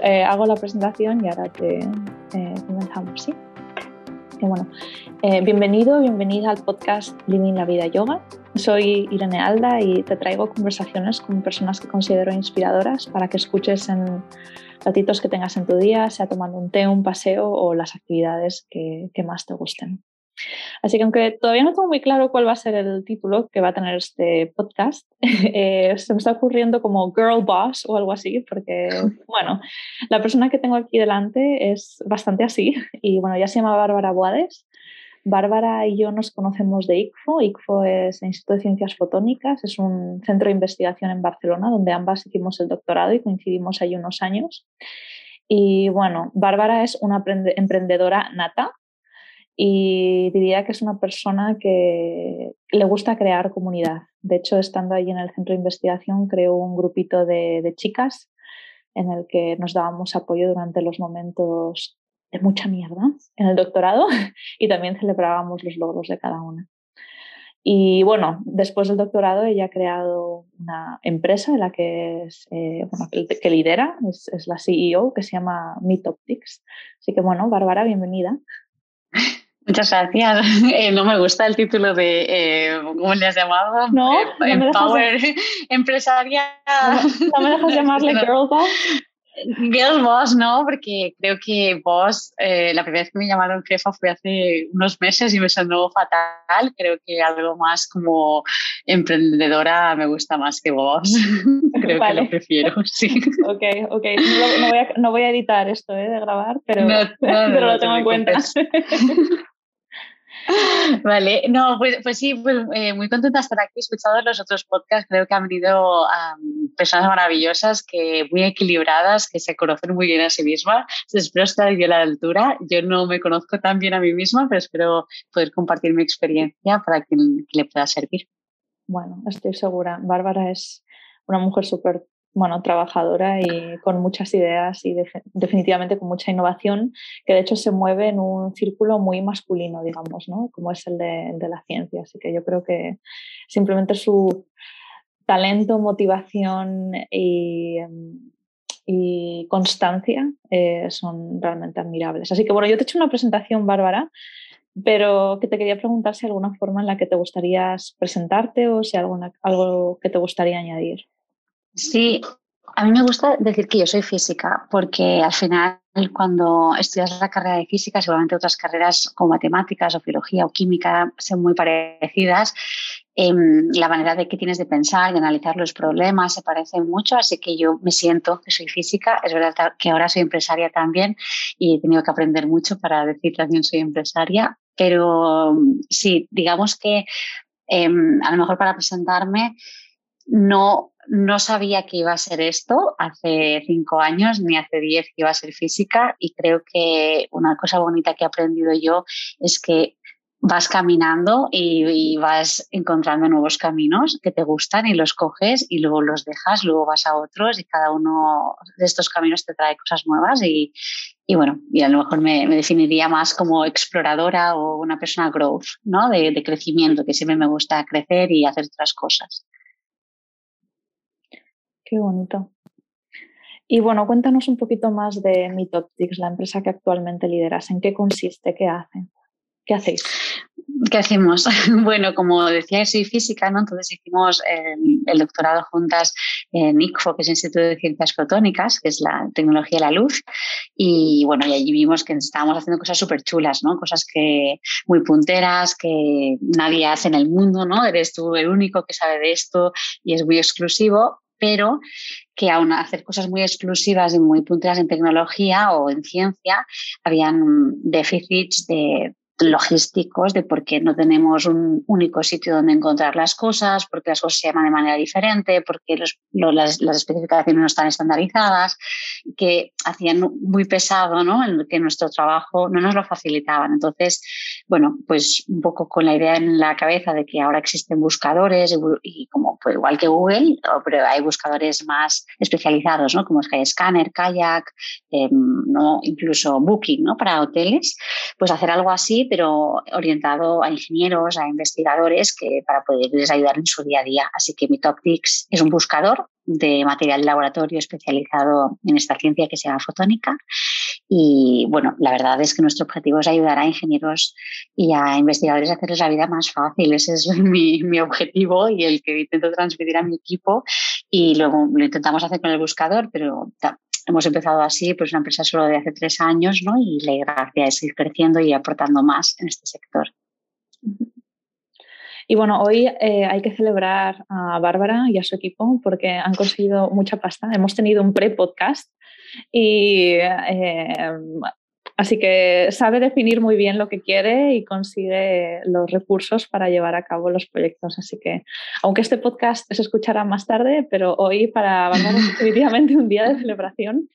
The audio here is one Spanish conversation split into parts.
Eh, hago la presentación y ahora te eh, comenzamos, ¿sí? bueno, eh, bienvenido, bienvenida al podcast Living la Vida Yoga. Soy Irene Alda y te traigo conversaciones con personas que considero inspiradoras para que escuches en ratitos que tengas en tu día, sea tomando un té, un paseo o las actividades que, que más te gusten. Así que aunque todavía no tengo muy claro cuál va a ser el título que va a tener este podcast, eh, se me está ocurriendo como Girl Boss o algo así, porque, bueno, la persona que tengo aquí delante es bastante así y, bueno, ya se llama Bárbara Boades. Bárbara y yo nos conocemos de ICFO. ICFO es el Instituto de Ciencias Fotónicas, es un centro de investigación en Barcelona donde ambas hicimos el doctorado y coincidimos ahí unos años. Y bueno, Bárbara es una emprendedora nata, y diría que es una persona que le gusta crear comunidad. De hecho, estando allí en el centro de investigación, creó un grupito de, chicas en el que nos dábamos apoyo durante los momentos de mucha mierda en el doctorado y también celebrábamos los logros de cada una. Y bueno, después del doctorado ella ha creado una empresa la que, es, eh, que, lidera, es, la CEO, que se llama Meet Optics. Así que bueno, Bárbara, bienvenida. Muchas gracias. Eh, no me gusta el título de, eh, ¿cómo le has llamado? No, eh, Empower empresarial. No, me dejas llamarle Girl Boss. Girl Boss, no, porque creo que Boss, la primera vez que me llamaron jefa fue hace unos meses y me sonó fatal. Creo que algo más como emprendedora me gusta más que Boss. creo que lo prefiero, sí. Ok, ok. No, voy, a, no voy, a, editar esto de grabar, pero, pero lo tengo en cuenta. Vale, no, pues, pues sí, pues, eh, muy contenta de estar aquí. He escuchado los otros podcasts, creo que han venido personas maravillosas, que muy equilibradas, que se conocen muy bien a sí mismas. Espero estar yo a la altura. Yo no me conozco tan bien a mí misma, pero espero poder compartir mi experiencia para que le pueda servir. Bueno, estoy segura. Bárbara es una mujer súper bueno, trabajadora y con muchas ideas y definitivamente con mucha innovación, que de hecho se mueve en un círculo muy masculino, digamos, ¿no? como es el de, la ciencia. Así que yo creo que simplemente su talento, motivación y, constancia eh, son realmente admirables. Así que bueno, yo te he hecho una presentación, Bárbara, pero que te quería preguntar si hay alguna forma en la que te gustaría presentarte o si hay algo que te gustaría añadir. Sí, a mí me gusta decir que yo soy física, porque al final cuando estudias la carrera de física, seguramente otras carreras como matemáticas o biología o química son muy parecidas. Em, la manera de que tienes de pensar y analizar los problemas se parece mucho, así que yo me siento que soy física. Es verdad que ahora soy empresaria también y he tenido que aprender mucho para decir también soy empresaria, pero sí, digamos que em, a lo mejor para presentarme no, no sabía que iba a ser esto hace cinco años ni hace diez que iba a ser física y creo que una cosa bonita que he aprendido yo es que vas caminando y, vas encontrando nuevos caminos que te gustan y los coges y luego los dejas, luego vas a otros y cada uno de estos caminos te trae cosas nuevas y, bueno, y a lo mejor me, definiría más como exploradora o una persona growth, ¿no? De, de crecimiento, que siempre me gusta crecer y hacer otras cosas. Qué bonito. Y bueno, cuéntanos un poquito más de Mitoptics, la empresa que actualmente lideras. ¿En qué consiste? ¿Qué hacen? ¿Qué hacéis? ¿Qué hacemos? Bueno, como decía, soy física, ¿no? Entonces hicimos el, doctorado juntas en ICFO, que es el Instituto de Ciencias Fotónicas, que es la tecnología de la luz. Y bueno, y allí vimos que estábamos haciendo cosas súper chulas, ¿no? Cosas que muy punteras, que nadie hace en el mundo, ¿no? Eres tú el único que sabe de esto y es muy exclusivo pero que aún hacer cosas muy exclusivas y muy punteras en tecnología o en ciencia, habían déficits de logísticos de por qué no tenemos un único sitio donde encontrar las cosas, por qué las cosas se llaman de manera diferente, por qué las, especificaciones no están estandarizadas, que hacían muy pesado, ¿no? En que nuestro trabajo no nos lo facilitaban. Entonces, bueno, pues un poco con la idea en la cabeza de que ahora existen buscadores y, como pues igual que Google, pero hay buscadores más especializados, ¿no? Como Skyscanner, Kayak, em, ¿no? incluso Booking, ¿no? Para hoteles, pues hacer algo así pero orientado a ingenieros, a investigadores, que para poderles ayudar en su día a día. Así que Mitoptics es un buscador de material de laboratorio especializado en esta ciencia que se llama fotónica. Y bueno, la verdad es que nuestro objetivo es ayudar a ingenieros y a investigadores a hacerles la vida más fácil. Ese es mi, mi objetivo y el que intento transmitir a mi equipo. Y luego lo intentamos hacer con el buscador, pero hemos empezado así, pues una empresa solo de hace tres años, ¿no? Y la gracia es ir creciendo y aportando más en este sector. Y bueno, hoy eh, hay que celebrar a Bárbara y a su equipo porque han conseguido mucha pasta. Hemos tenido un pre-podcast y eh, así que sabe definir muy bien lo que quiere y consigue los recursos para llevar a cabo los proyectos. Así que, aunque este podcast se escuchará más tarde, pero hoy para es definitivamente un día de celebración.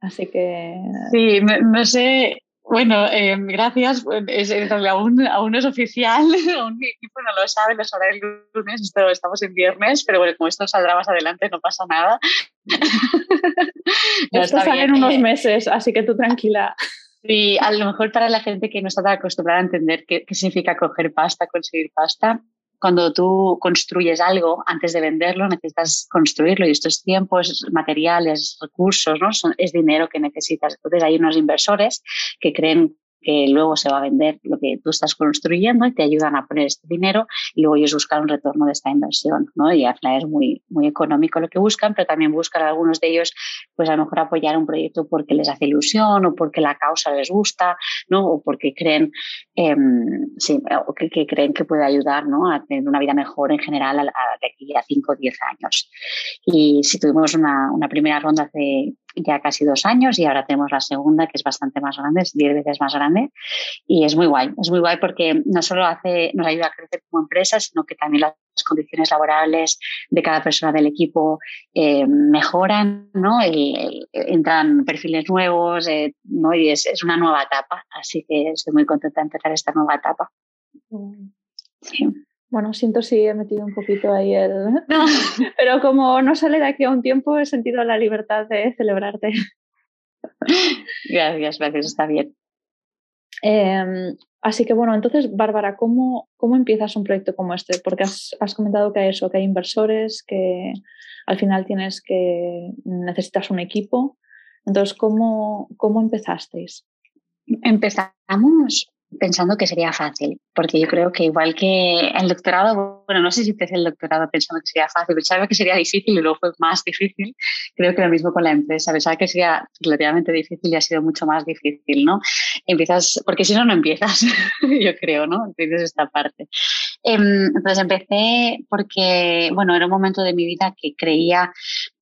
Así que. Sí, no sé, bueno, eh, gracias. Es, aún, aún, no es oficial, aún mi equipo no lo sabe, lo sabrá el lunes, pero estamos en viernes, pero bueno, como esto saldrá más adelante, no pasa nada. esto sale en unos meses, así que tú tranquila. Y a lo mejor para la gente que no está acostumbrada a entender qué, qué significa coger pasta, conseguir pasta, cuando tú construyes algo, antes de venderlo, necesitas construirlo y esto es tiempo, es materiales, recursos, ¿no? es dinero que necesitas. Entonces hay unos inversores que creen que luego se va a vender lo que tú estás construyendo y te ayudan a poner este dinero y luego ellos buscan un retorno de esta inversión, ¿no? Y al final es muy, muy económico lo que buscan, pero también buscan algunos de ellos, pues a lo mejor apoyar un proyecto porque les hace ilusión o porque la causa les gusta, ¿no? O porque creen, em, sí, o que, creen que puede ayudar, ¿no? A tener una vida mejor en general a, de aquí a 5 o 10 años. Y si tuvimos una, una primera ronda hace ya casi dos años y ahora tenemos la segunda que es bastante más grande, es diez veces más grande y es muy guay, es muy guay porque no solo hace, nos ayuda a crecer como empresa, sino que también las condiciones laborales de cada persona del equipo eh, mejoran, ¿no? entran perfiles nuevos eh, ¿no? y es, es, una nueva etapa, así que estoy muy contenta de empezar esta nueva etapa. Sí. Bueno, siento si he metido un poquito ahí el... Pero como no sale de aquí a un tiempo, he sentido la libertad de celebrarte. Gracias, gracias, está bien. Em, así que bueno, entonces, Bárbara, ¿cómo, ¿cómo empiezas un proyecto como este? Porque has, has, comentado que hay eso, que hay inversores, que al final tienes que necesitas un equipo. Entonces, ¿cómo, cómo empezasteis? Empezamos pensando que sería fácil, porque yo creo que igual que el doctorado, bueno, no sé si empecé el doctorado pensando que sería fácil, pensaba que sería difícil y luego fue más difícil, creo que lo mismo con la empresa, pensaba que sería relativamente difícil y ha sido mucho más difícil, ¿no? Empiezas, porque si no, no empiezas, yo creo, ¿no? Entiendes esta parte. Em, entonces empecé porque, bueno, era un momento de mi vida que creía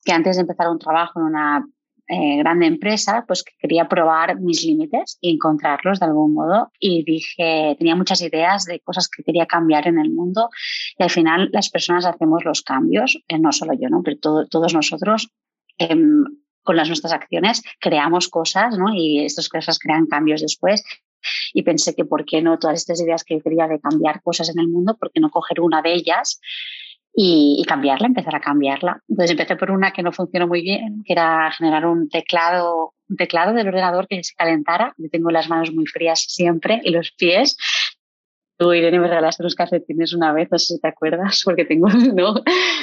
que antes de empezar un trabajo en una eh, grande empresa, pues que quería probar mis límites y encontrarlos de algún modo. Y dije, tenía muchas ideas de cosas que quería cambiar en el mundo y al final las personas hacemos los cambios, eh, no solo yo, ¿no? pero todos nosotros. Em, con las nuestras acciones creamos cosas, ¿no? Y estas cosas crean cambios después y pensé que por qué no todas estas ideas que quería de cambiar cosas en el mundo, por qué no coger una de ellas y, cambiarla, empezar a cambiarla. Entonces empecé por una que no funcionó muy bien, que era generar un teclado, un teclado del ordenador que se calentara. Yo tengo las manos muy frías siempre y los pies. Tú, Irene, me regalaste unos calcetines una vez, no sé si te acuerdas, porque tengo, ¿no?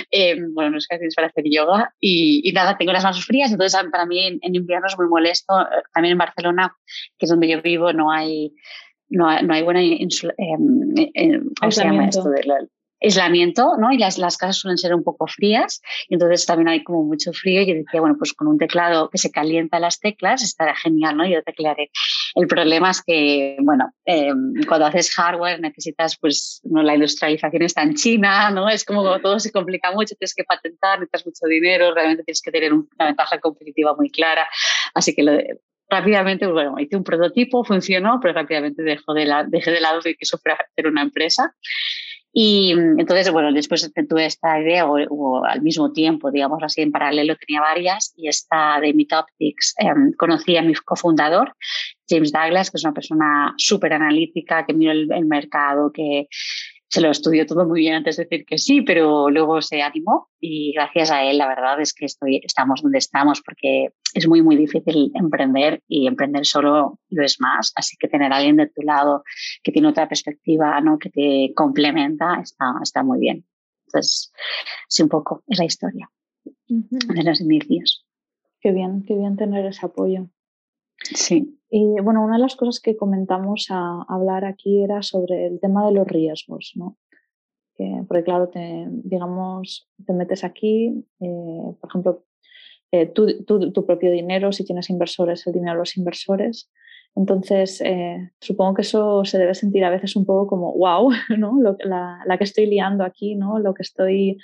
Eh, bueno, unos calcetines para hacer yoga y, nada, tengo las manos frías, entonces para mí en, invierno es muy molesto. También en Barcelona, que es donde yo vivo, no hay, no hay, no hay buena eh, eh, ¿cómo se llama esto? De la, aislamiento, ¿no? Y las, las casas suelen ser un poco frías, y entonces también hay como mucho frío. Y yo decía, bueno, pues con un teclado que se calienta las teclas estará genial, ¿no? Yo teclearé. El problema es que, bueno, em, cuando haces hardware necesitas, pues, ¿no? la industrialización está en China, ¿no? Es como todo se complica mucho, tienes que patentar, necesitas mucho dinero, realmente tienes que tener una ventaja competitiva muy clara. Así que rápidamente, bueno, hice un prototipo, funcionó, pero rápidamente dejó de la, dejé de lado de que eso fuera hacer una empresa. Y mm, entonces, bueno, después tuve esta idea, o, al mismo tiempo, digamos así, en paralelo tenía varias, y esta de Meet Optics em, conocí a mi cofundador, James Douglas, que es una persona súper analítica, que mira el, el, mercado, que se lo estudió todo muy bien antes de decir que sí, pero luego se animó y gracias a él la verdad es que estoy, estamos donde estamos porque es muy, muy difícil emprender y emprender solo lo es más. Así que tener a alguien de tu lado que tiene otra perspectiva, ¿no? que te complementa, está, está muy bien. Entonces, sí, un poco es la historia. de los inicios. Qué bien, qué bien tener ese apoyo. Sí. Y bueno, una de las cosas que comentamos a hablar aquí era sobre el tema de los riesgos, ¿no? porque claro, te, digamos, te metes aquí, eh, por ejemplo, eh, tu propio dinero, si tienes inversores, el dinero de los inversores. Entonces, eh, supongo que eso se debe sentir a veces un poco como, wow, ¿no? la, la, que estoy liando aquí, ¿no? Lo que estoy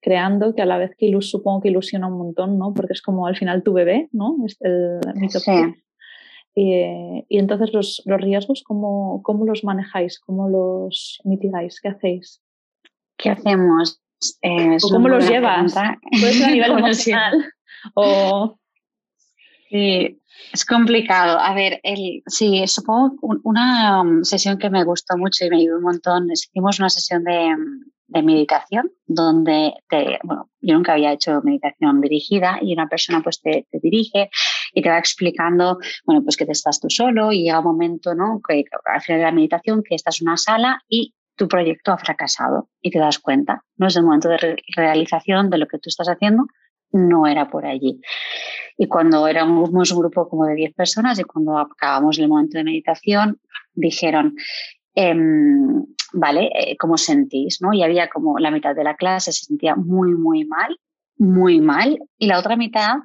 creando, que a la vez que ilus, supongo que ilusiona un montón, ¿no? Porque es como al final tu bebé, ¿no? Es el, sí. Y, y, entonces los, los riesgos, ¿cómo, ¿cómo, los manejáis? ¿Cómo los mitigáis? ¿Qué hacéis? ¿Qué hacemos? Eh, ¿Cómo los llevas? Puede ser a nivel emocional o... Sí, es complicado. A ver, el, sí, supongo una um, sesión que me gustó mucho y me ayudó un montón. Hicimos una sesión de, de meditación donde te, bueno, yo nunca había hecho meditación dirigida y una persona pues te, te, dirige y te va explicando, bueno, pues que te estás tú solo y llega un momento, ¿no? Que al final de la meditación que estás en una sala y tu proyecto ha fracasado y te das cuenta, ¿no? Es el momento de realización de lo que tú estás haciendo, no era por allí. Y cuando éramos un grupo como de 10 personas y cuando acabamos el momento de meditación, dijeron, em, vale, eh, ¿cómo sentís? ¿no? Y había como la mitad de la clase se sentía muy, muy mal, muy mal, y la otra mitad,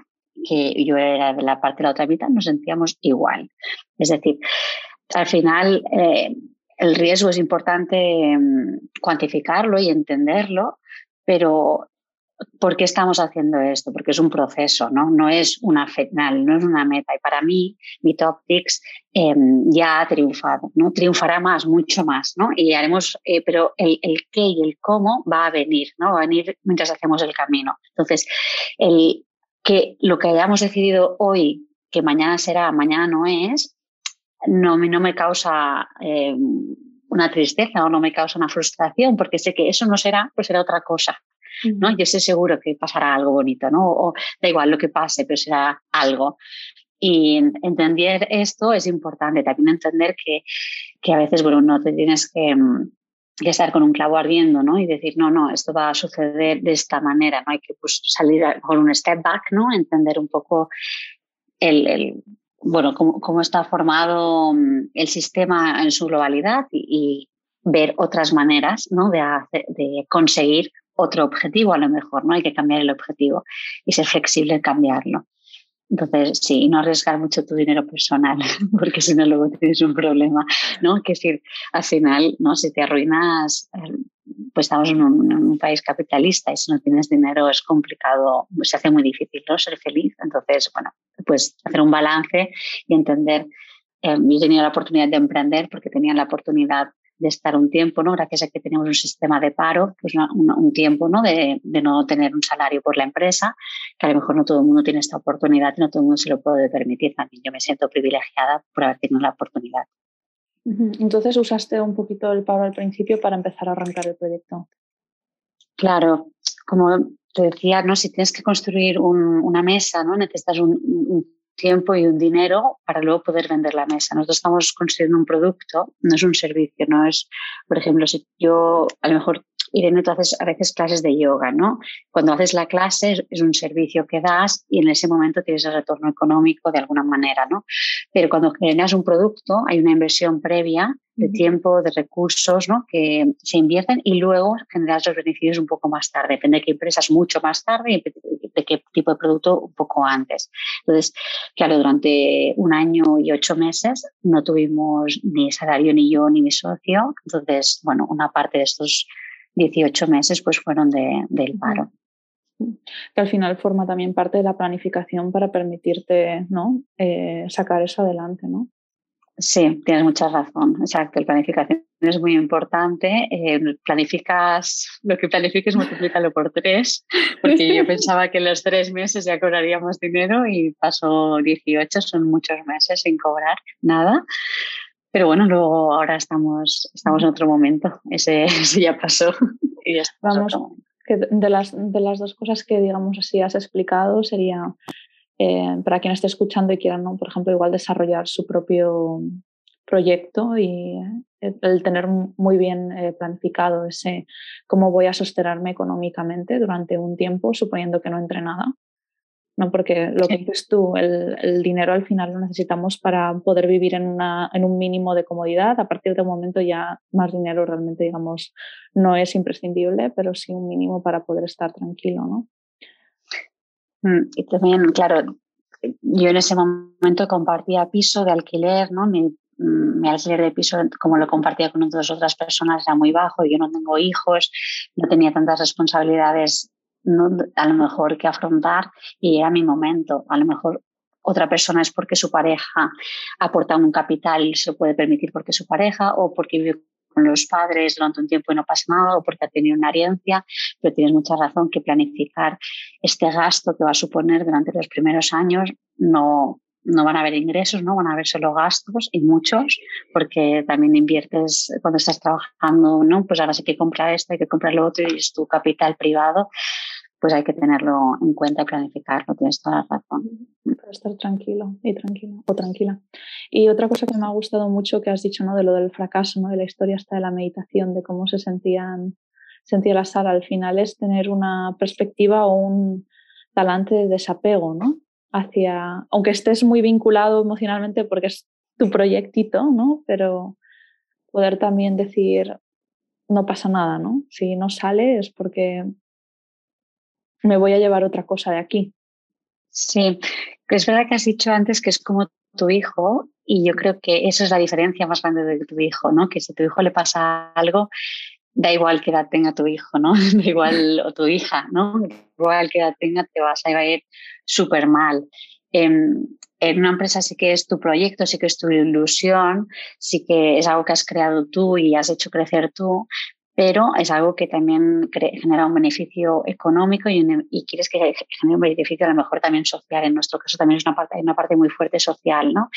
que yo era de la parte de la otra mitad, nos sentíamos igual. Es decir, al final eh, el riesgo es importante em, cuantificarlo y entenderlo, pero ¿por qué estamos haciendo esto? Porque es un proceso, ¿no? No es una final, no es una meta. Y para mí, mi Top em, ya ha triunfado, ¿no? Triunfará más, mucho más, ¿no? Y haremos, eh, pero el, el, qué y el cómo va a venir, ¿no? Va a venir mientras hacemos el camino. Entonces, el, que lo que hayamos decidido hoy, que mañana será, mañana no es, no, no me causa eh, una tristeza o no me causa una frustración, porque sé que eso no será, pues será otra cosa. ¿no? Yo sé seguro que pasará algo bonito, ¿no? O da igual lo que pase, pero será algo. Y entender esto es importante, también entender que, que a veces, bueno, no te tienes que, que, estar con un clavo ardiendo, ¿no? Y decir, no, no, esto va a suceder de esta manera, ¿no? Hay que pues, salir con un step back, ¿no? Entender un poco el, el bueno, cómo, cómo, está formado mm, el sistema en su globalidad y, ver otras maneras ¿no? de, de, conseguir otro objetivo a lo mejor, ¿no? Hay que cambiar el objetivo y ser flexible en cambiarlo. Entonces, sí, no arriesgar mucho tu dinero personal, porque si no luego tienes un problema, ¿no? Que decir, al final, ¿no? Si te arruinas, eh, pues estamos en un, en un, país capitalista y si no tienes dinero es complicado, se hace muy difícil, ¿no? Ser feliz. Entonces, bueno, pues hacer un balance y entender. Eh, yo he tenido la oportunidad de emprender porque tenía la oportunidad de estar un tiempo, ¿no? Gracias a que tenemos un sistema de paro, pues un, tiempo, ¿no? De, de, no tener un salario por la empresa, que a lo mejor no todo el mundo tiene esta oportunidad y no todo el mundo se lo puede permitir. También yo me siento privilegiada por haber tenido la oportunidad. Entonces usaste un poquito el paro al principio para empezar a arrancar el proyecto. Claro, como te decía, ¿no? Si tienes que construir un, una mesa, ¿no? Necesitas un, un, tiempo y un dinero para luego poder vender la mesa. Nosotros estamos construyendo un producto, no es un servicio, no es, por ejemplo, si yo a lo mejor Irene, tú haces a veces clases de yoga, ¿no? Cuando haces la clase es un servicio que das y en ese momento tienes el retorno económico de alguna manera, ¿no? Pero cuando generas un producto hay una inversión previa de tiempo, de recursos, ¿no? Que se invierten y luego generas los beneficios un poco más tarde. Depende de qué empresas, mucho más tarde y de qué tipo de producto un poco antes. Entonces, claro, durante un año y ocho meses no tuvimos ni salario ni yo ni mi socio. Entonces, bueno, una parte de estos 18 meses pues fueron de, del paro. Que al final forma también parte de la planificación para permitirte ¿no? Eh, sacar eso adelante, ¿no? Sí, tienes mucha razón. Exacto, la planificación es muy importante. Eh, planificas, lo que planifiques, multiplícalo por tres, porque yo pensaba que en los tres meses ya cobraríamos dinero y pasó 18, son muchos meses sin cobrar nada. Pero bueno, luego ahora estamos, estamos en otro momento. Ese, ya pasó. Y ya Vamos, que de, las, de las dos cosas que, digamos así, has explicado sería, eh, para quien esté escuchando y quiera, ¿no? por ejemplo, igual desarrollar su propio proyecto y el, tener muy bien eh, planificado ese cómo voy a sostenerme económicamente durante un tiempo, suponiendo que no entre nada. ¿no? Porque lo que dices tú, el, dinero al final lo necesitamos para poder vivir en, una, en un mínimo de comodidad. A partir de un momento ya más dinero realmente, digamos, no es imprescindible, pero sí un mínimo para poder estar tranquilo, ¿no? Mm, y también, claro, yo en ese momento compartía piso de alquiler, ¿no? Mi, mi alquiler de piso, como lo compartía con otras otras personas, era muy bajo. Yo no tengo hijos, no tenía tantas responsabilidades a lo mejor que afrontar y era mi momento. A lo mejor otra persona es porque su pareja aporta un capital y se puede permitir porque su pareja o porque vive con los padres durante un tiempo y no pasa nada o porque ha tenido una herencia, pero tienes mucha razón que planificar este gasto que va a suponer durante los primeros años no, no van a haber ingresos, no van a haber solo gastos y muchos, porque también inviertes cuando estás trabajando, ¿no? Pues ahora sí que comprar esto, hay que comprar lo otro y es tu capital privado, pues hay que tenerlo en cuenta y planificarlo, tienes toda la razón. Estar tranquilo y tranquila o tranquila. Y otra cosa que me ha gustado mucho que has dicho, ¿no? De lo del fracaso, ¿no? De la historia hasta de la meditación, de cómo se sentían, sentía la sala al final es tener una perspectiva o un talante de desapego, ¿no? hacia, aunque estés muy vinculado emocionalmente porque es tu proyectito, ¿no? Pero poder también decir, no pasa nada, ¿no? Si no sale es porque me voy a llevar otra cosa de aquí. Sí, es verdad que has dicho antes que es como tu hijo y yo creo que esa es la diferencia más grande de tu hijo, ¿no? Que si a tu hijo le pasa algo, da igual qué edad tenga tu hijo, ¿no? Da igual, o tu hija, ¿no? Da igual qué edad tenga, te vas a ir súper mal. En, en, una empresa sí que es tu proyecto, sí que es tu ilusión, sí que es algo que has creado tú y has hecho crecer tú, pero es algo que también genera un beneficio económico y, y, quieres que genere un beneficio a lo mejor también social. En nuestro caso también es una parte, una parte muy fuerte social, ¿no?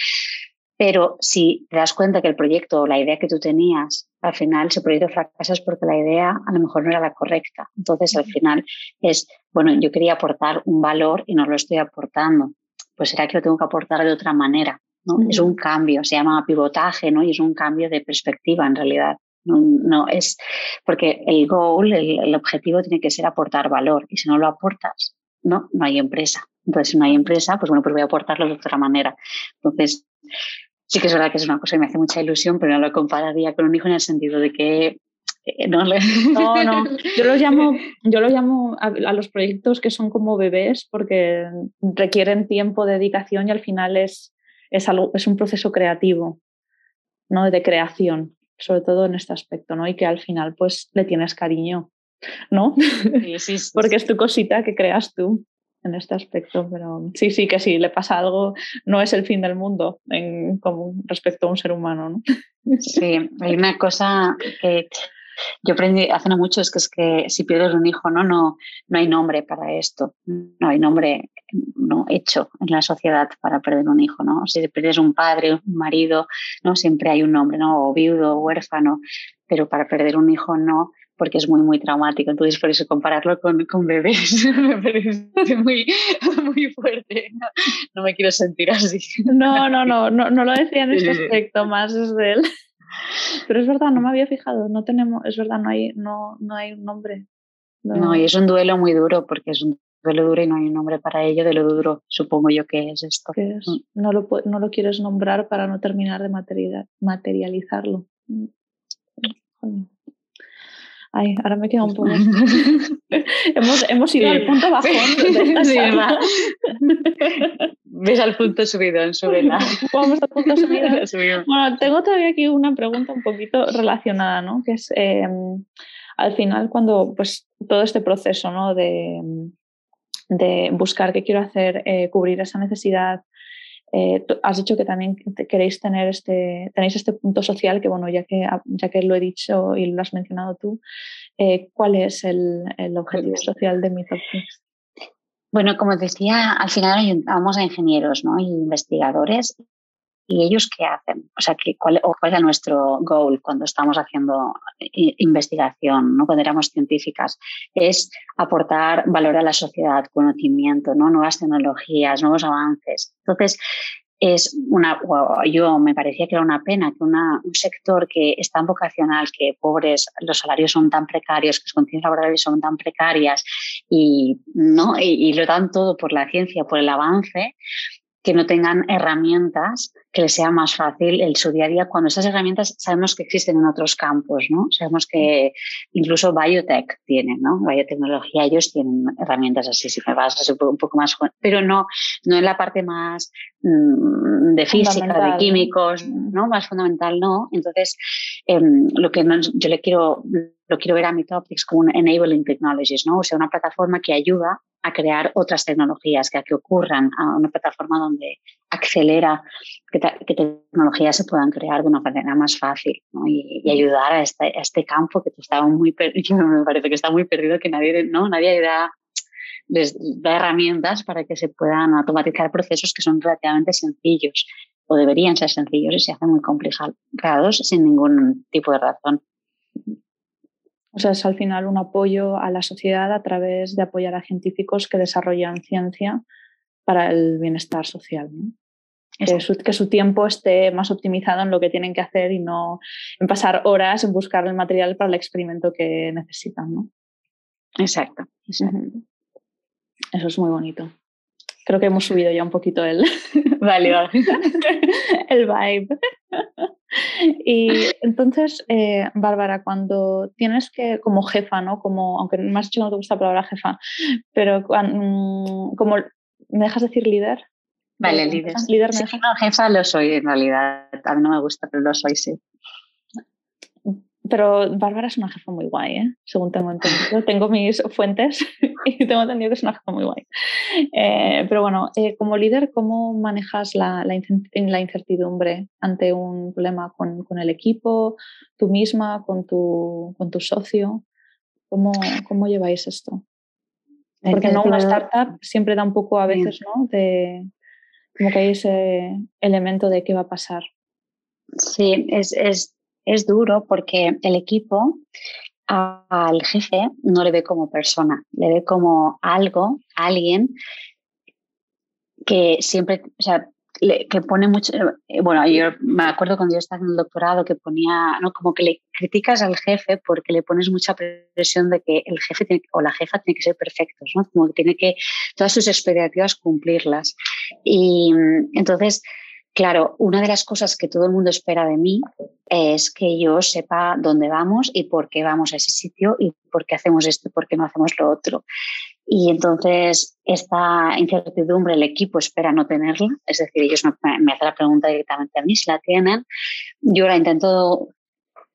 Pero si te das cuenta que el proyecto o la idea que tú tenías, al final ese proyecto fracasa es porque la idea a lo mejor no era la correcta. Entonces al final es, bueno, yo quería aportar un valor y no lo estoy aportando. Pues será que lo tengo que aportar de otra manera. ¿no? Es un cambio, se llama pivotaje, ¿no? Y es un cambio de perspectiva en realidad. No, no es porque el goal, el, el, objetivo tiene que ser aportar valor y si no lo aportas, no, no hay empresa. Entonces, si no hay empresa, pues bueno, pues voy a aportarlo de otra manera. Entonces, sí que es verdad que es una cosa que me hace mucha ilusión, pero no lo compararía con un hijo en el sentido de que eh, no, no, no, yo los llamo, yo los llamo a, los proyectos que son como bebés porque requieren tiempo, dedicación y al final es, es, algo, es un proceso creativo, ¿no? de creación, sobre todo en este aspecto, ¿no? y que al final pues le tienes cariño, ¿no? Sí, sí, sí, porque es tu cosita que creas tú en este aspecto, pero sí, sí, que si le pasa algo, no es el fin del mundo en, como respecto a un ser humano. ¿no? Sí, hay una cosa que yo aprendí hace no mucho, es que es que si pierdes un hijo, ¿no? No, no hay nombre para esto, no hay nombre no hecho en la sociedad para perder un hijo, ¿no? Si pierdes un padre, un marido, ¿no? Siempre hay un nombre, ¿no? O viudo, huérfano, pero para perder un hijo no porque es muy, muy traumático. Entonces, por eso compararlo con, con bebés me parece muy, muy fuerte. No, me quiero sentir así. No, no, no, no, no lo decía en este aspecto, más es de él. Pero es verdad, no me había fijado, no tenemos, es verdad, no hay, no, no hay un nombre. No. y es un duelo muy duro porque es un duelo duro y no hay un nombre para ello, de lo duro supongo yo que es esto. No, lo, no lo quieres nombrar para no terminar de materializarlo. Mm. Ay, ahora me queda un poco. hemos, hemos ido al punto bajón. sí, Ves al punto subido en su vela. Vamos al punto subido. bueno, tengo todavía aquí una pregunta un poquito relacionada, ¿no? Que es em, al final cuando pues todo este proceso, ¿no? De, de buscar qué quiero hacer, eh, cubrir esa necesidad, eh, has dicho que también queréis tener este, tenéis este punto social que, bueno, ya que, ya que lo he dicho y lo has mencionado tú, eh, ¿cuál es el, el objetivo social de mi Bueno, como decía, al final vamos a ingenieros ¿no? y investigadores ¿Y ellos qué hacen? O sea, ¿cuál, o ¿cuál era nuestro goal cuando estamos haciendo investigación, ¿no? cuando éramos científicas? Es aportar valor a la sociedad, conocimiento, ¿no? nuevas tecnologías, nuevos avances. Entonces, es una, yo me parecía que era una pena que una, un sector que es tan vocacional, que pobres, los salarios son tan precarios, que las condiciones laborales son tan precarias y, ¿no? y, y lo dan todo por la ciencia, por el avance, que no tengan herramientas que les sea más fácil el su día a día cuando esas herramientas sabemos que existen en otros campos, ¿no? Sabemos que incluso biotech tienen, ¿no? Biotecnología, ellos tienen herramientas así, si me vas a un poco más, pero no, no en la parte más de física, de químicos, ¿no? Más fundamental, no. Entonces, em, lo que yo le quiero, lo quiero ver a mi topics como un enabling technologies, ¿no? O sea, una plataforma que ayuda a crear otras tecnologías, que, que ocurran a una plataforma donde acelera que, tecnologías se puedan crear de una manera más fácil y, ayudar a este, este, campo que está muy perdido, me parece que está muy perdido, que nadie, ¿no? nadie da, les da herramientas para que se puedan automatizar procesos que son relativamente sencillos o deberían ser sencillos y se hacen muy complicados sin ningún tipo de razón. O sea, es al final un apoyo a la sociedad a través de apoyar a científicos que desarrollan ciencia para el bienestar social. Que su, que su, tiempo esté más optimizado en lo que tienen que hacer y no en pasar horas en buscar el material para el experimento que necesitan. ¿no? Exacto. Eso es muy bonito. Creo que hemos subido ya un poquito el, vale, el vibe. Y entonces, eh, Bárbara, cuando tienes que, como jefa, ¿no? Como, aunque más dicho no te gusta la palabra jefa, pero mm, como, ¿me dejas decir líder? Vale, líder. ¿Líder me no, jefa lo soy en realidad. A mí no me gusta, pero lo soy, sí. Pero Bárbara es una jefa muy guay, ¿eh? según tengo entendido. tengo mis fuentes y tengo entendido que es una jefa muy guay. Eh, pero bueno, eh, como líder, ¿cómo manejas la, la, incertidumbre ante un problema con, con, el equipo, tú misma, con tu, con tu socio? ¿Cómo, ¿Cómo lleváis esto? Porque no una startup siempre da un poco a veces, ¿no? De, como que hay ese elemento de qué va a pasar. Sí, es, es es duro porque el equipo al jefe no le ve como persona, le ve como algo, alguien que siempre, o sea, que pone mucho, eh, bueno, yo me acuerdo cuando yo estaba en el doctorado que ponía, ¿no? Como que le criticas al jefe porque le pones mucha presión de que el jefe o la jefa tiene que ser perfectos, ¿no? Como que tiene que todas sus expectativas cumplirlas. Y entonces, Claro, una de las cosas que todo el mundo espera de mí es que yo sepa dónde vamos y por qué vamos a ese sitio y por qué hacemos esto y por qué no hacemos lo otro. Y entonces esta incertidumbre el equipo espera no tenerla, es decir, ellos me, hacen la pregunta directamente a mí si la tienen. Yo la intento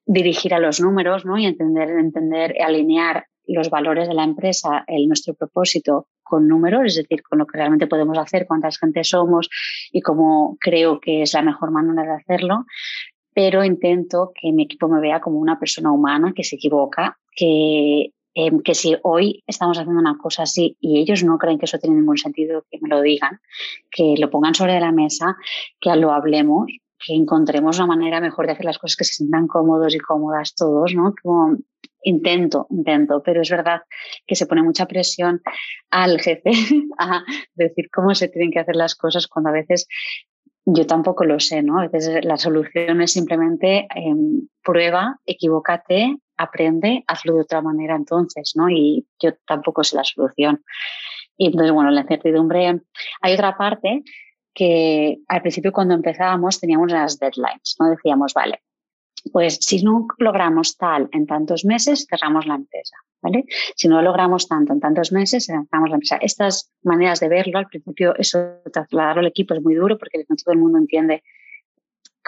dirigir a los números ¿no? y entender, entender, alinear los valores de la empresa, el, nuestro propósito con números, es decir, con lo que realmente podemos hacer, cuántas gente somos y cómo creo que es la mejor manera de hacerlo, pero intento que mi equipo me vea como una persona humana que se equivoca, que, em, que si hoy estamos haciendo una cosa así y ellos no creen que eso tiene ningún sentido, que me lo digan, que lo pongan sobre la mesa, que lo hablemos que encontremos una manera mejor de hacer las cosas que se sientan cómodos y cómodas todos, ¿no? Como intento, intento, pero es verdad que se pone mucha presión al jefe a decir cómo se tienen que hacer las cosas cuando a veces yo tampoco lo sé, ¿no? A veces la solución es simplemente em, prueba, equivócate, aprende, hazlo de otra manera entonces, ¿no? Y yo tampoco sé la solución. Y entonces, bueno, la incertidumbre. Hay otra parte que al principio cuando empezábamos teníamos las deadlines, ¿no? Decíamos, vale, pues si no logramos tal en tantos meses, cerramos la empresa, ¿vale? Si no logramos tanto en tantos meses, cerramos la empresa. Estas maneras de verlo, al principio, eso trasladarlo al equipo es muy duro porque no todo el mundo entiende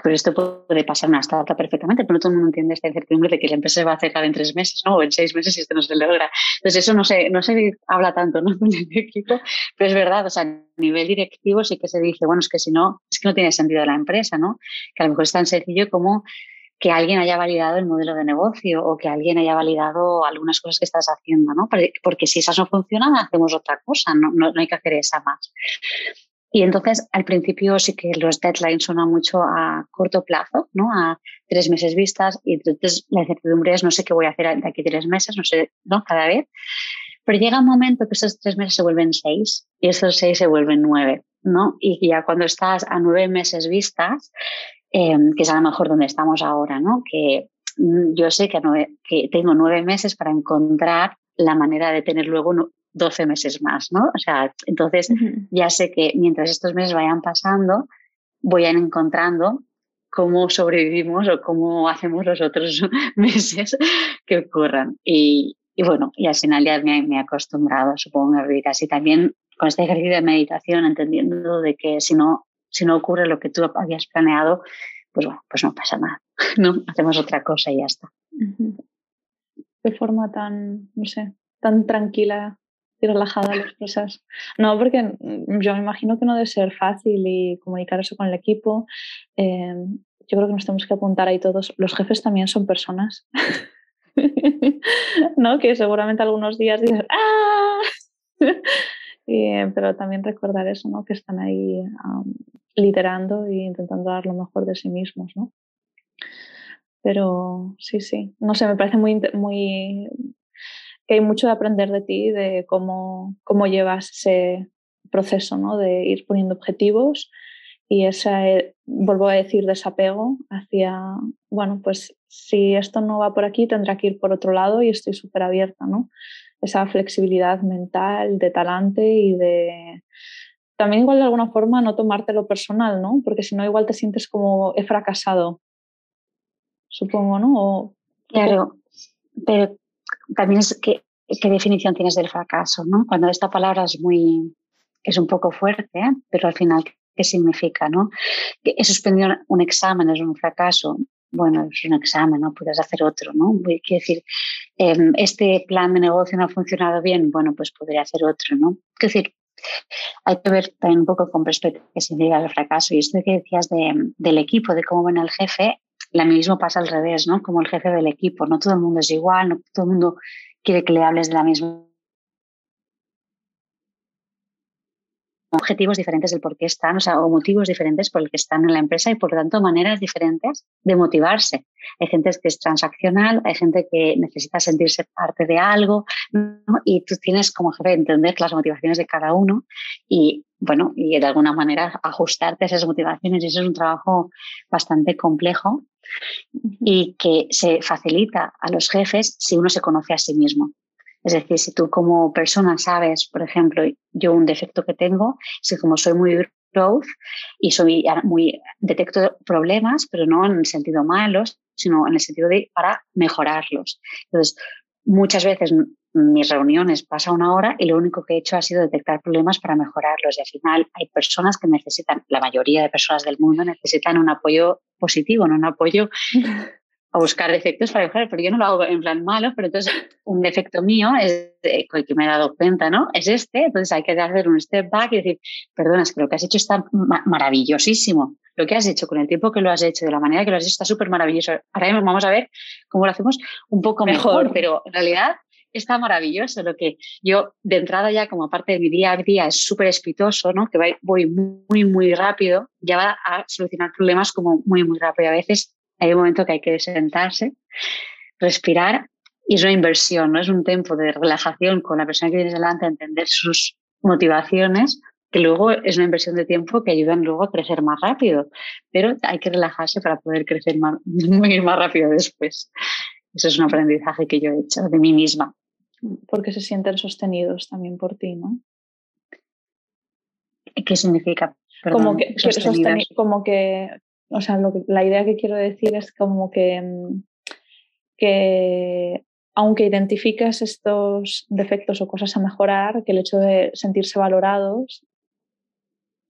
pero esto puede pasar una startup perfectamente, pero no todo el mundo entiende esta incertidumbre de que la empresa se va a cerrar en tres meses, ¿no? O en seis meses si esto no se logra. Entonces, eso no se, no se habla tanto, ¿no? Con el equipo, pero es verdad, o sea, a nivel directivo sí que se dice, bueno, es que si no, es que no tiene sentido la empresa, ¿no? Que a lo mejor es tan sencillo como que alguien haya validado el modelo de negocio o que alguien haya validado algunas cosas que estás haciendo, ¿no? Porque si esas no funcionan, hacemos otra cosa, no, no, no hay que hacer esa más. Y entonces, al principio sí que los deadlines suenan mucho a corto plazo, ¿no? A tres meses vistas. Y entonces la incertidumbre es no sé qué voy a hacer de aquí tres meses, no sé, ¿no? Cada vez. Pero llega un momento que esos tres meses se vuelven seis y esos seis se vuelven nueve, ¿no? Y ya cuando estás a nueve meses vistas, eh, que es a lo mejor donde estamos ahora, ¿no? Que mm, yo sé que, que tengo nueve meses para encontrar la manera de tener luego 12 meses más, ¿no? O sea, entonces ya sé que mientras estos meses vayan pasando, voy a ir encontrando cómo sobrevivimos o cómo hacemos los otros meses que ocurran. Y, bueno, y al final ya me, he acostumbrado, supongo, a vivir así. También con este ejercicio de meditación, entendiendo de que si no, si no ocurre lo que tú habías planeado, pues bueno, pues no pasa nada, ¿no? Hacemos otra cosa y ya está. De forma tan, no sé, tan tranquila y relajada las cosas. No, porque yo me imagino que no debe ser fácil y comunicar eso con el equipo. Eh, yo creo que nos tenemos que apuntar ahí todos. Los jefes también son personas. ¿No? Que seguramente algunos días dicen ¡Ah! Pero también recordar eso, ¿no? Que están ahí liderando e intentando dar lo mejor de sí mismos, ¿no? Pero sí, sí. No sé, me parece muy, muy que hay mucho de aprender de ti, de cómo, cómo llevas ese proceso, ¿no? De ir poniendo objetivos y ese, vuelvo a decir, desapego hacia, bueno, pues si esto no va por aquí, tendrá que ir por otro lado y estoy súper abierta, ¿no? Esa flexibilidad mental, de talante y de... También igual de alguna forma no tomártelo personal, ¿no? Porque si no igual te sientes como he fracasado, supongo, ¿no? claro, pero también es que, qué definición tienes del fracaso, ¿no? Cuando esta palabra es muy, es un poco fuerte, pero al final, ¿qué significa, no? Que he suspendido un examen, es un fracaso. Bueno, es un examen, ¿no? Puedes hacer otro, ¿no? Quiero decir, em, este plan de negocio no ha funcionado bien, bueno, pues podría hacer otro, ¿no? Es decir, hay que ver también un poco con perspectiva qué significa el fracaso. Y esto que decías de, del equipo, de cómo ven el jefe, la mismo pasa al revés, ¿no? Como el jefe del equipo, no todo el mundo es igual, no todo el mundo quiere que le hables de la misma objetivos diferentes del por qué están, o sea, o motivos diferentes por el que están en la empresa y por lo tanto maneras diferentes de motivarse. Hay gente que es transaccional, hay gente que necesita sentirse parte de algo y tú tienes como jefe entender las motivaciones de cada uno y bueno, y de alguna manera ajustarte a esas motivaciones y eso es un trabajo bastante complejo y que se facilita a los jefes si uno se conoce a sí mismo. Es decir, si tú como persona sabes, por ejemplo, yo un defecto que tengo es que como soy muy growth y soy muy detecto problemas, pero no en el sentido malos, sino en el sentido de para mejorarlos. Entonces, muchas veces mis reuniones pasa una hora y lo único que he hecho ha sido detectar problemas para mejorarlos. Y al final hay personas que necesitan, la mayoría de personas del mundo necesitan un apoyo positivo, no un apoyo a buscar defectos para mejorar, pero yo no lo hago en plan malo, pero entonces un defecto mío es que me he dado cuenta, ¿no? Es este, entonces hay que hacer un step back y decir, perdona, es que lo que has hecho está maravillosísimo. Lo que has hecho con el tiempo que lo has hecho, de la manera que lo has hecho, está súper maravilloso. Ahora vamos a ver cómo lo hacemos un poco mejor, pero en realidad está maravilloso. Lo que yo de entrada ya como parte de mi día a día es súper espitoso, ¿no? Que voy muy, muy rápido, ya va a solucionar problemas como muy, muy rápido. A veces hay un momento que hay que sentarse, respirar y es una inversión, ¿no? Es un tiempo de relajación con la persona que tienes delante, entender sus motivaciones, que luego es una inversión de tiempo que ayudan luego a crecer más rápido, pero hay que relajarse para poder crecer más, muy más rápido después. Eso es un aprendizaje que yo he hecho de mí misma. Porque se sienten sostenidos también por ti, ¿no? ¿Qué significa? como que, como que o sea, la idea que quiero decir es como que, mm, que aunque identifiques estos defectos o cosas a mejorar, que el hecho de sentirse valorados,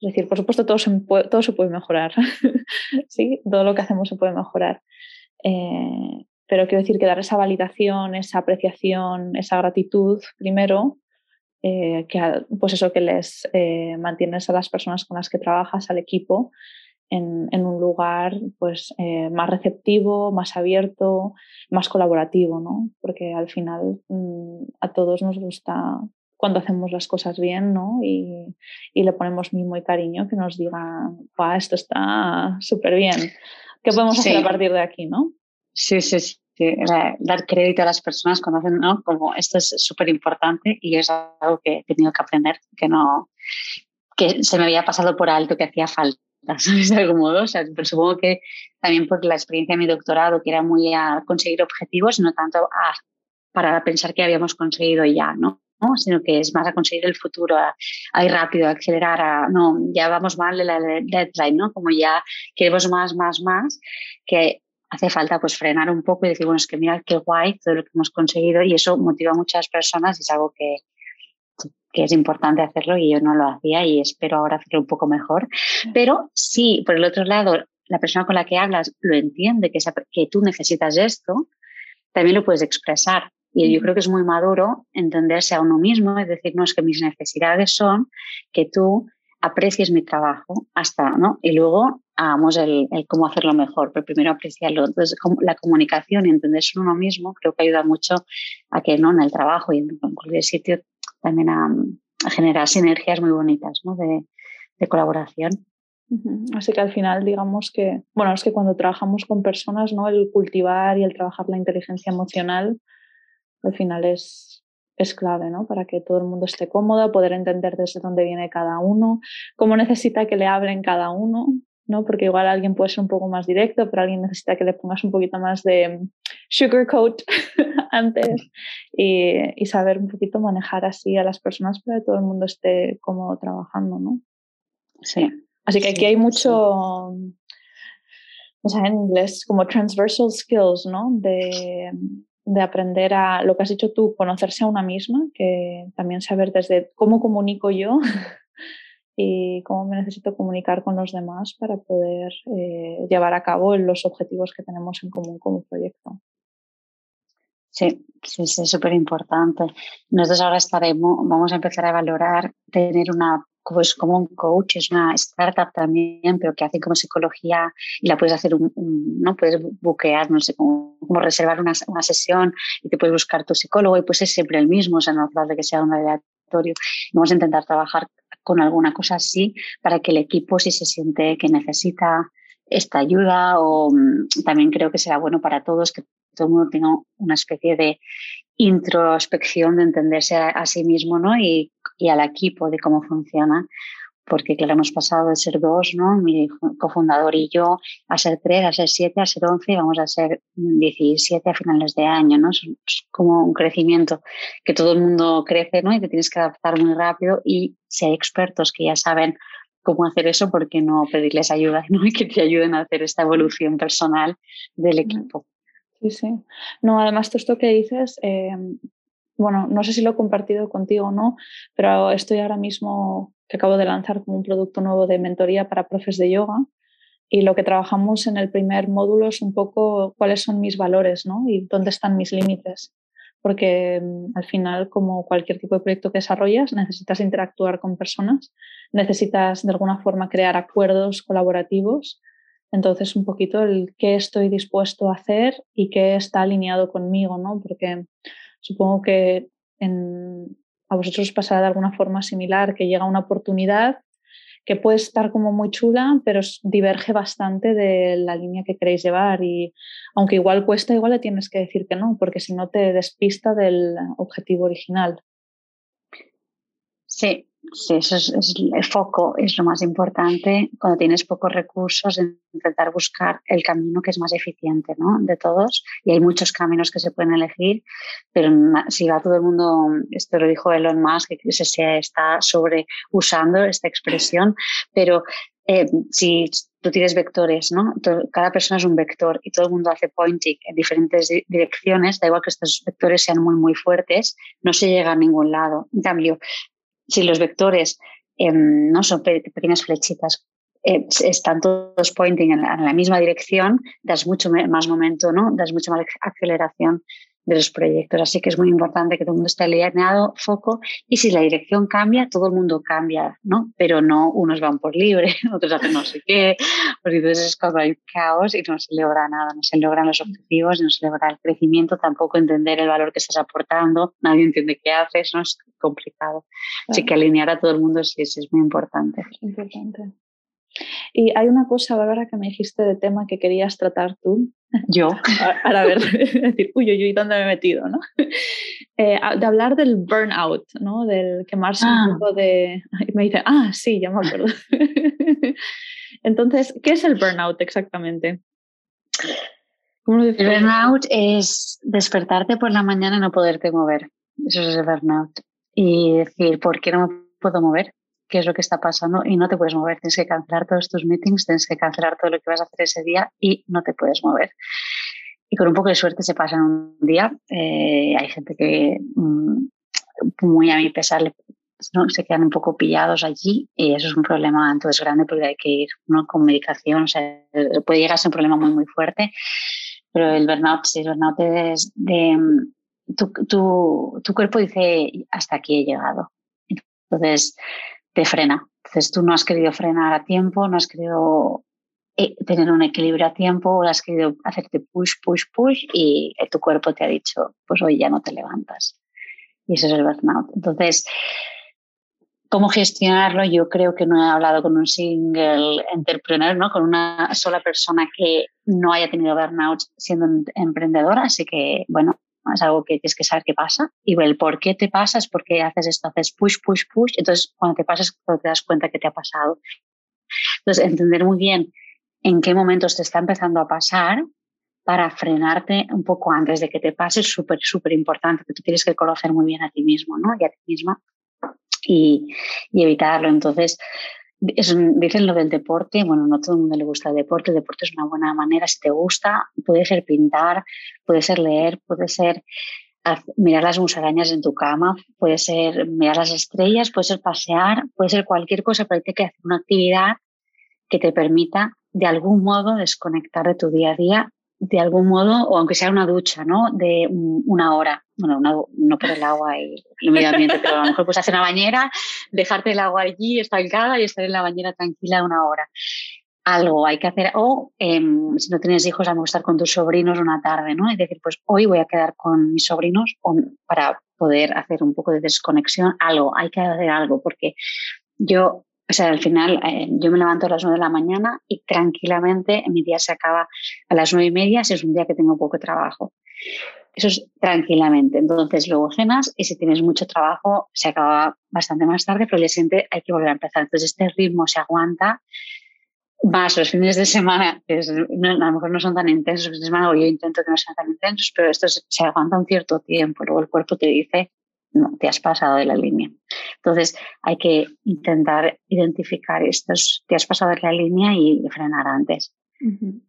es decir, por supuesto todo se puede, todo se puede mejorar, ¿sí? todo lo que hacemos se puede mejorar, eh, pero quiero decir que dar esa validación, esa apreciación, esa gratitud primero, eh, que pues eso que les eh, mantienes a las personas con las que trabajas, al equipo, en, un lugar pues, eh, más receptivo, más abierto, más colaborativo, ¿no? Porque al final mm, a todos nos gusta cuando hacemos las cosas bien, ¿no? Y, y le ponemos mimo y cariño que nos digan, esto está súper bien. ¿Qué podemos hacer a partir de aquí, no? Sí, sí, sí. dar crédito a las personas cuando hacen, ¿no? Como esto es súper importante y es algo que he tenido que aprender, que no, que se me había pasado por alto, que hacía falta, De algún modo, o sea, pero supongo que también por la experiencia de mi doctorado, que era muy a conseguir objetivos, no tanto a, para pensar que habíamos conseguido ya, ¿no? ¿no? sino que es más a conseguir el futuro, a, ir rápido, a acelerar, a, no, ya vamos mal de la deadline, ¿no? Como ya queremos más, más, más, que hace falta pues frenar un poco y decir, bueno, es que mira qué guay todo lo que hemos conseguido y eso motiva a muchas personas y es algo que, que es importante hacerlo y yo no lo hacía y espero ahora hacerlo un poco mejor. Pero sí, por el otro lado, la persona con la que hablas lo entiende, que, que tú necesitas esto, también lo puedes expresar. Y yo creo que es muy maduro entenderse a uno mismo, es decir, no es que mis necesidades son que tú aprecies mi trabajo hasta, ¿no? Y luego hagamos el, cómo hacerlo mejor, pero primero apreciarlo. Entonces, la comunicación y entenderse uno mismo creo que ayuda mucho a que, ¿no? En el trabajo y en cualquier sitio también a, generar sinergias muy bonitas, ¿no? De, de colaboración. Así que al final, digamos que, bueno, es que cuando trabajamos con personas, ¿no? El cultivar y el trabajar la inteligencia emocional al final es, es clave, ¿no? Para que todo el mundo esté cómodo, poder entender desde dónde viene cada uno, cómo necesita que le hablen cada uno, ¿no? Porque igual alguien puede ser un poco más directo, pero alguien necesita que le pongas un poquito más de sugarcoat antes y, y, saber un poquito manejar así a las personas para que todo el mundo esté cómodo trabajando, ¿no? Sí. Así que aquí hay mucho, o sea, en inglés, como transversal skills, ¿no? De, de aprender a, lo que has dicho tú, conocerse a una misma, que también saber desde cómo comunico yo y cómo me necesito comunicar con los demás para poder eh, llevar a cabo los objetivos que tenemos en común como proyecto. Sí, sí, sí, súper importante. Nosotros ahora estaremos, vamos a empezar a valorar tener una pues como un coach, es una startup también, pero que hace como psicología y la puedes hacer, un, ¿no? Puedes buquear, no sé, como, reservar una, una, sesión y te puedes buscar tu psicólogo y pues es siempre el mismo, o sea, no hace que sea un aleatorio. vamos a intentar trabajar con alguna cosa así para que el equipo, si se siente que necesita esta ayuda o mm, también creo que será bueno para todos que todo el mundo tenga una especie de introspección de entenderse a, sí mismo ¿no? y, y, al equipo de cómo funciona. Porque claro, hemos pasado de ser dos, ¿no? mi cofundador y yo, a ser tres, a ser siete, a ser once y vamos a ser diecisiete a finales de año. ¿no? Es, como un crecimiento que todo el mundo crece ¿no? y te tienes que adaptar muy rápido. Y si hay expertos que ya saben cómo hacer eso, ¿por qué no pedirles ayuda ¿no? y que te ayuden a hacer esta evolución personal del equipo? Sí, sí. No, además, todo esto que dices, eh, bueno, no sé si lo he compartido contigo o no, pero estoy ahora mismo que acabo de lanzar como un producto nuevo de mentoría para profes de yoga y lo que trabajamos en el primer módulo es un poco cuáles son mis valores ¿no? y dónde están mis límites. Porque mm, al final, como cualquier tipo de proyecto que desarrollas, necesitas interactuar con personas, necesitas de alguna forma crear acuerdos colaborativos entonces, un poquito el qué estoy dispuesto a hacer y qué está alineado conmigo, ¿no? Porque supongo que a vosotros os pasará de alguna forma similar, que llega una oportunidad que puede estar como muy chula, pero diverge bastante de la línea que queréis llevar y aunque igual cuesta, igual le tienes que decir que no, porque si no te despista del objetivo original. Sí, Sí, eso es, el foco es lo más importante cuando tienes pocos recursos, intentar buscar el camino que es más eficiente ¿no? de todos. Y hay muchos caminos que se pueden elegir, pero si va todo el mundo, esto lo dijo Elon Musk, que se está sobre usando esta expresión, pero eh, si tú tienes vectores, ¿no? cada persona es un vector y todo el mundo hace pointing en diferentes direcciones, da igual que estos vectores sean muy, muy fuertes, no se llega a ningún lado. En cambio, si los vectores em, no son pequeñas flechitas, eh, están todos pointing en la, misma dirección, das mucho más momento, ¿no? Das mucha más aceleración de los proyectos. Así que es muy importante que todo el mundo esté alineado, foco, y si la dirección cambia, todo el mundo cambia, ¿no? Pero no unos van por libre, otros hacen no sé qué, porque entonces es cuando hay caos y no se logra nada, no se logran los objetivos, no se logra el crecimiento, tampoco entender el valor que estás aportando, nadie entiende qué haces, ¿no? Es complicado. Así que alinear a todo el mundo sí, sí es muy importante. Importante. Y hay una cosa, Bárbara, que me dijiste de tema que querías tratar tú. Yo. Ahora, a ver, decir, uy, uy, uy, ¿dónde me he metido? ¿no? Eh, de hablar del burnout, ¿no? Del quemarse un ah. poco de... Y me dice, ah, sí, ya me acuerdo. Entonces, ¿qué es el burnout exactamente? el burnout es despertarte por la mañana y no poderte mover. Eso es el burnout. Y decir, ¿por qué no me puedo mover? Qué es lo que está pasando y no te puedes mover. Tienes que cancelar todos tus meetings, tienes que cancelar todo lo que vas a hacer ese día y no te puedes mover. Y con un poco de suerte se pasa en un día. Eh, hay gente que, mm, muy a mi pesar, ¿no? se quedan un poco pillados allí y eso es un problema entonces grande porque hay que ir ¿no? con medicación. O sea, puede llegar a ser un problema muy, muy fuerte. Pero el burnout, sí, el burnout es de... Mm, tu, tu, tu cuerpo dice, hasta aquí he llegado. Entonces, te frena. Entonces tú no has querido frenar a tiempo, no has querido eh, tener un equilibrio a tiempo, has querido hacerte push, push, push y tu cuerpo te ha dicho, pues hoy ya no te levantas. Y eso es el burnout. Entonces, ¿cómo gestionarlo? Yo creo que no he hablado con un single entrepreneur, ¿no? con una sola persona que no haya tenido burnout siendo emprendedora, así que, bueno, es algo que tienes que saber qué pasa y el por qué te pasa es porque haces esto, haces push, push, push, entonces cuando te pasas te das cuenta que te ha pasado. Entonces, entender muy bien en qué momentos te está empezando a pasar para frenarte un poco antes de que te pase es súper, súper importante, que tú tienes que conocer muy bien a ti mismo ¿no? y a ti misma y, y evitarlo. Entonces, dicen lo del deporte, bueno, no todo el mundo le gusta el deporte, el deporte es una buena manera, si te gusta, puede ser pintar, puede ser leer, puede ser mirar las musarañas en tu cama, puede ser mirar las estrellas, puede ser pasear, puede ser cualquier cosa, pero hay que hacer una actividad que te permita de algún modo desconectar de tu día a día de algún modo, o aunque sea una ducha, ¿no? De una hora. Bueno, no por el agua y el medio ambiente, pero a lo mejor puedes hacer una bañera, dejarte el agua allí estancada y estar en la bañera tranquila una hora. Algo hay que hacer, o em, si no tienes hijos, a estar con tus sobrinos una tarde, ¿no? Es decir, pues hoy voy a quedar con mis sobrinos para poder hacer un poco de desconexión, algo, hay que hacer algo, porque yo o sea, al final eh, yo me levanto a las nueve de la mañana y tranquilamente mi día se acaba a las nueve y media si es un día que tengo poco trabajo. Eso es tranquilamente. Entonces luego cenas y si tienes mucho trabajo se acaba bastante más tarde, pero el día siguiente hay que volver a empezar. Entonces este ritmo se aguanta más los fines de semana, que a lo mejor no son tan intensos los fines de semana, o yo intento que no sean tan intensos, pero esto se aguanta un cierto tiempo. Luego el cuerpo te dice, no, te has pasado de la línea. Entonces hay que intentar identificar estos, te has pasado de la línea y frenar antes.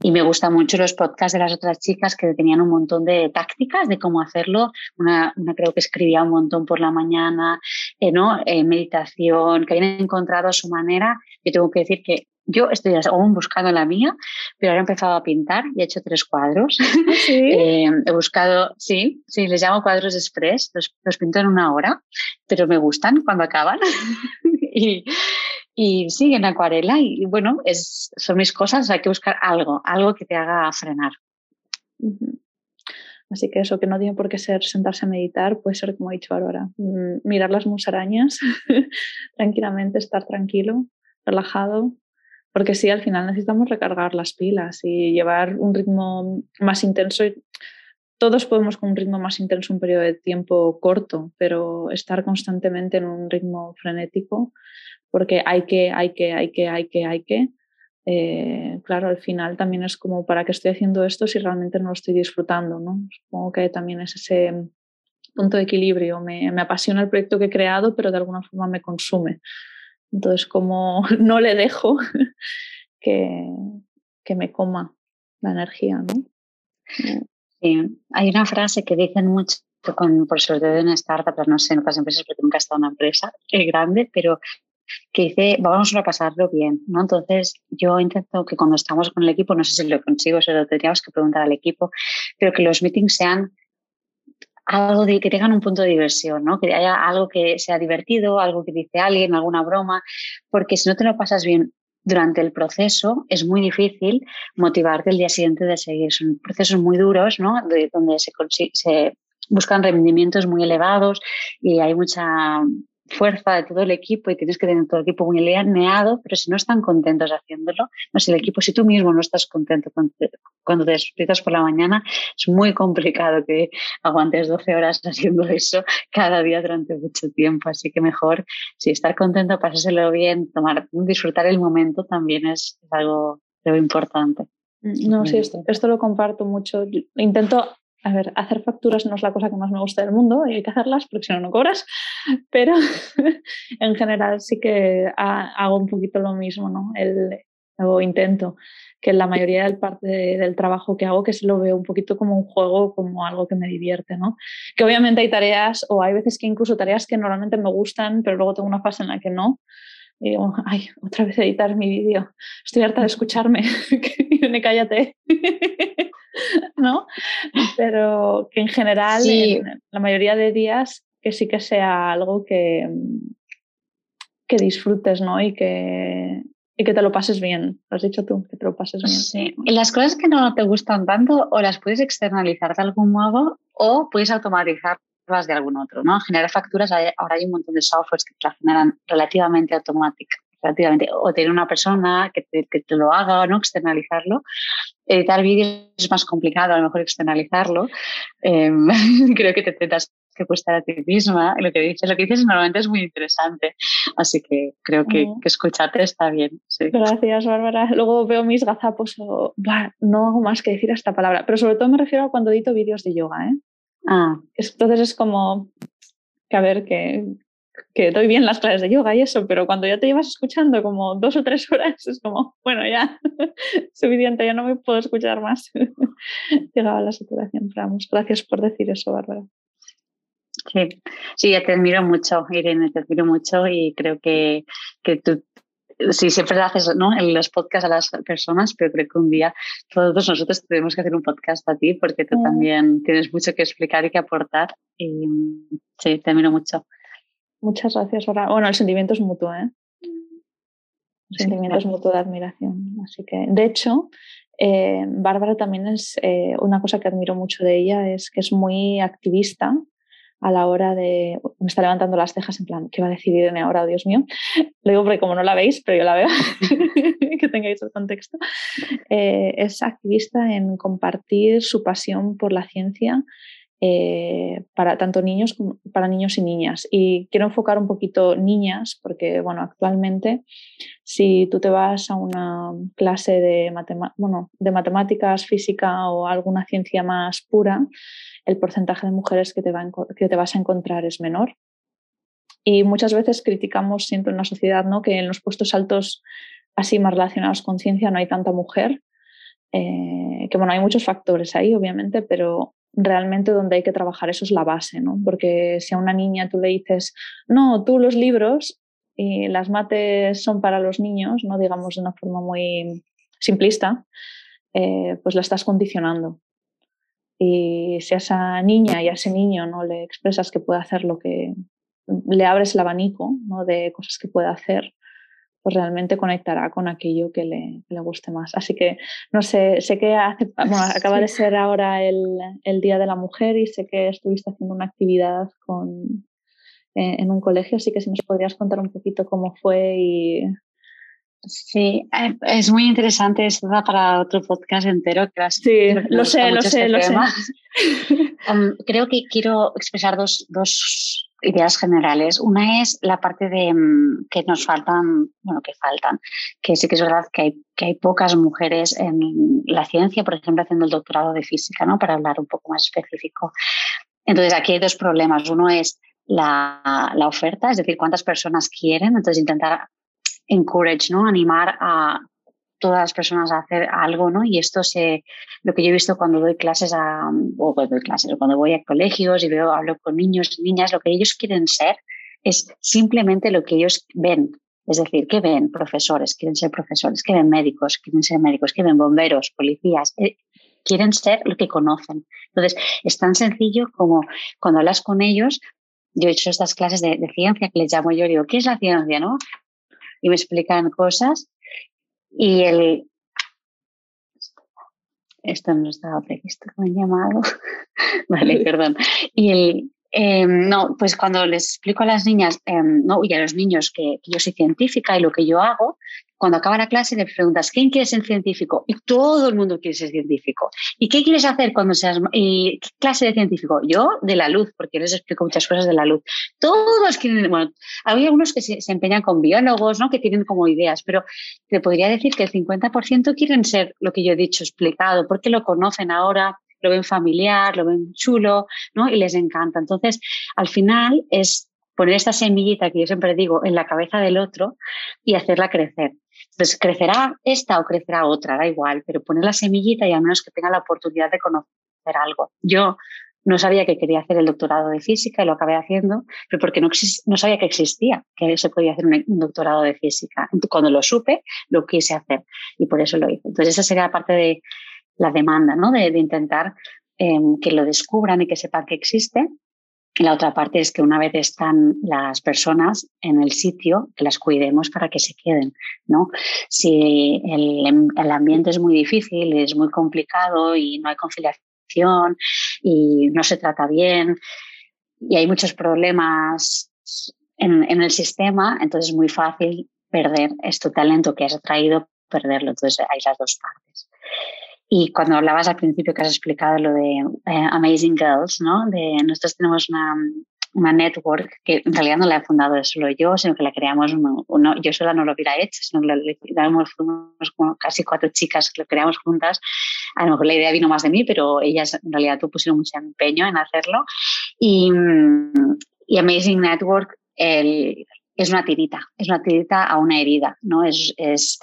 Y me gustan mucho los podcasts de las otras chicas que tenían un montón de tácticas de cómo hacerlo. Una, creo que escribía un montón por la mañana, eh, ¿no? Eh, meditación, que habían encontrado su manera. Yo tengo que decir que yo estoy aún buscando la mía, pero ahora he empezado a pintar y he hecho tres cuadros. ¿Ah, ¿Sí? Eh, he buscado, sí, sí, les llamo cuadros express, los, los pinto en una hora, pero me gustan cuando acaban. y, y sí, en acuarela. Y, bueno, es, son mis cosas, hay que buscar algo, algo que te haga frenar. Así que eso que no tiene por qué ser sentarse a meditar, puede ser como he dicho ahora, mm, mirar las musarañas tranquilamente, estar tranquilo, relajado, porque sí, al final necesitamos recargar las pilas y llevar un ritmo más intenso. Todos podemos con un ritmo más intenso un periodo de tiempo corto, pero estar constantemente en un ritmo frenético, porque hay que, hay que, hay que, hay que, hay que. Eh, claro, al final también es como, ¿para qué estoy haciendo esto si realmente no lo estoy disfrutando? ¿no? Supongo que también es ese punto de equilibrio. Me, me apasiona el proyecto que he creado, pero de alguna forma me consume. Entonces, como no le dejo que, que me coma la energía, ¿no? Sí, hay una frase que dicen mucho, con, por sobre todo en startups, no sé, en otras empresas, porque nunca he estado en una empresa grande, pero que dice, vamos a pasarlo bien, ¿no? Entonces, yo intento que cuando estamos con el equipo, no sé si lo consigo, se lo tendríamos que preguntar al equipo, pero que los meetings sean algo de que tengan un punto de diversión, ¿no? Que haya algo que sea divertido, algo que dice alguien, alguna broma, porque si no te lo pasas bien durante el proceso, es muy difícil motivarte el día siguiente de seguir. Son procesos muy duros, ¿no? donde se, se buscan rendimientos muy elevados y hay mucha fuerza de todo el equipo y tienes que tener todo el equipo muy alineado, pero si no están contentos haciéndolo, no sé, el equipo, si tú mismo no estás contento cuando te, despiertas por la mañana, es muy complicado que aguantes 12 horas haciendo eso cada día durante mucho tiempo. Así que mejor, si estar contento, pasárselo bien, tomar, disfrutar el momento también es, algo, algo importante. No, sí, esto, esto, lo comparto mucho. Intento a ver, hacer facturas no es la cosa que más me gusta del mundo y hay que hacerlas porque si no, no cobras, pero en general sí que hago un poquito lo mismo, ¿no? El, o intento que la mayoría del parte del trabajo que hago que se lo veo un poquito como un juego, como algo que me divierte, ¿no? Que obviamente hay tareas o hay veces que incluso tareas que normalmente me gustan, pero luego tengo una fase en la que no. Y digo, ay, otra vez editar mi vídeo. Estoy harta de escucharme. me cállate. ¿no? Pero que en general, la mayoría de días, que sí que sea algo que, que disfrutes, ¿no? Y que, y que te lo pases bien. Lo has dicho tú, que te lo pases bien. Sí. Y las cosas que no te gustan tanto, o las puedes externalizar de algún modo, o puedes automatizarlas de algún otro, ¿no? Generar facturas, ahora hay un montón de softwares que te las generan relativamente automáticas relativamente, o tener una persona que te, que te lo haga, ¿no? Externalizarlo. Editar vídeos es más complicado, a lo mejor externalizarlo. Em, creo que te tendrás que prestar a ti misma. Lo que dices, lo que dices normalmente es muy interesante. Así que creo que, que escucharte está bien. Gracias, Bárbara. Luego veo mis gazapos o no hago más que decir esta palabra, pero sobre todo me refiero a cuando edito vídeos de yoga. ¿eh? Ah. Entonces es como que a ver, que, que doy bien las clases de yoga y eso, pero cuando ya te llevas escuchando como dos o tres horas, es como, bueno, ya, suficiente, ya no me puedo escuchar más. Llegaba la saturación, vamos. Gracias por decir eso, Bárbara. Sí, sí, ya te admiro mucho, Irene, te admiro mucho y creo que, que tú, sí, siempre haces ¿no? en los podcasts a las personas, pero creo que un día todos nosotros tenemos que hacer un podcast a ti porque tú mm. también tienes mucho que explicar y que aportar y sí, te admiro mucho. Muchas gracias, Bueno, el sentimiento es mutuo, ¿eh? El sentimiento es mutuo de admiración. Así que, de hecho, eh, Bárbara también es eh, una cosa que admiro mucho de ella, es que es muy activista a la hora de. Me está levantando las cejas en plan, ¿qué va a decir Irene ahora? Oh, Dios mío. Lo digo porque, como no la veis, pero yo la veo, que tengáis el contexto. Eh, es activista en compartir su pasión por la ciencia eh, para tanto niños como para niños y niñas. Y quiero enfocar un poquito niñas, porque bueno, actualmente si tú te vas a una clase de, bueno, de matemáticas, física o alguna ciencia más pura, el porcentaje de mujeres que te, va que te vas a encontrar es menor. Y muchas veces criticamos siempre en la sociedad ¿no? que en los puestos altos así más relacionados con ciencia no hay tanta mujer. Eh, que bueno, hay muchos factores ahí, obviamente, pero realmente donde hay que trabajar eso es la base, ¿no? Porque si a una niña tú le dices, no, tú los libros y las mates son para los niños, no digamos de una forma muy simplista, eh, pues la estás condicionando. Y si a esa niña y a ese niño no le expresas que puede hacer lo que le abres el abanico ¿no? de cosas que puede hacer, pues realmente conectará con aquello que le, le, guste más. Así que, no sé, sé que hace, acaba de ser ahora el, el, Día de la Mujer y sé que estuviste haciendo una actividad con, eh, en un colegio, así que si nos podrías contar un poquito cómo fue y... Sí, eh, es muy interesante, esto da para otro podcast entero. Que sí, lo sé, lo sé, lo sé. Um, creo que quiero expresar dos, dos ideas generales. Una es la parte de mm, que nos faltan, bueno, que faltan, que sí que es verdad que hay, que hay pocas mujeres en la ciencia, por ejemplo, haciendo el doctorado de física, ¿no? Para hablar un poco más específico. Entonces, aquí hay dos problemas. Uno es la, la oferta, es decir, cuántas personas quieren. Entonces, intentar encourage, ¿no? Animar a todas las personas a hacer algo, ¿no? Y esto se, lo que yo he visto cuando doy clases a, o cuando doy clases, cuando voy a colegios y veo, hablo con niños y niñas, lo que ellos quieren ser es simplemente lo que ellos ven. Es decir, ¿qué ven profesores? Quieren ser profesores, ¿qué ven médicos? Quieren ser médicos, ¿qué ven bomberos, policías? Eh, quieren ser lo que conocen. Entonces, es tan sencillo como cuando hablas con ellos, yo he hecho estas clases de, de ciencia que les llamo yo, digo, ¿qué es la ciencia? ¿no? Y me explican cosas y el... Esto no estaba previsto, han llamado. vale, perdón. Y el, Em, no, pues cuando les explico a las niñas em, no, y a los niños que, yo soy científica y lo que yo hago, cuando acaba la clase le preguntas, ¿quién quiere ser científico? Y todo el mundo quiere ser científico. ¿Y qué quieres hacer cuando seas... ¿Qué clase de científico? Yo de la luz, porque les explico muchas cosas de la luz. Todos quieren... Bueno, hay algunos que se, empeñan con biólogos, ¿no? Que tienen como ideas, pero te podría decir que el 50% quieren ser lo que yo he dicho, explicado, porque lo conocen ahora, lo ven familiar, lo ven chulo, ¿no? Y les encanta. Entonces, al final es poner esta semillita que yo siempre digo en la cabeza del otro y hacerla crecer. Entonces, crecerá esta o crecerá otra, da igual, pero poner la semillita y al menos que tenga la oportunidad de conocer algo. Yo no sabía que quería hacer el doctorado de física y lo acabé haciendo, pero porque no, no sabía que existía, que se podía hacer un, doctorado de física. Cuando lo supe, lo quise hacer y por eso lo hice. Entonces, esa sería parte de, la demanda, ¿no? De, intentar em, que lo descubran y que sepan que existe. Y la otra parte es que una vez están las personas en el sitio, que las cuidemos para que se queden, ¿no? Si el, em, el ambiente es muy difícil, es muy complicado y no hay conciliación y no se trata bien y hay muchos problemas en, en el sistema, entonces es muy fácil perder este talento que has traído, perderlo. Entonces hay las dos partes. Y cuando hablabas al principio que has explicado lo de eh, Amazing Girls, ¿no? De nosotros tenemos una, una network que en realidad no la he fundado solo yo, sino que la creamos, uno, yo sola no lo hubiera hecho, sino que la, fuimos como casi cuatro chicas que lo creamos juntas. A lo mejor la idea vino más de mí, pero ellas en realidad tú pusieron mucho empeño en hacerlo. Y, y Amazing Network el, es una tirita, es una tirita a una herida, ¿no? Es, es,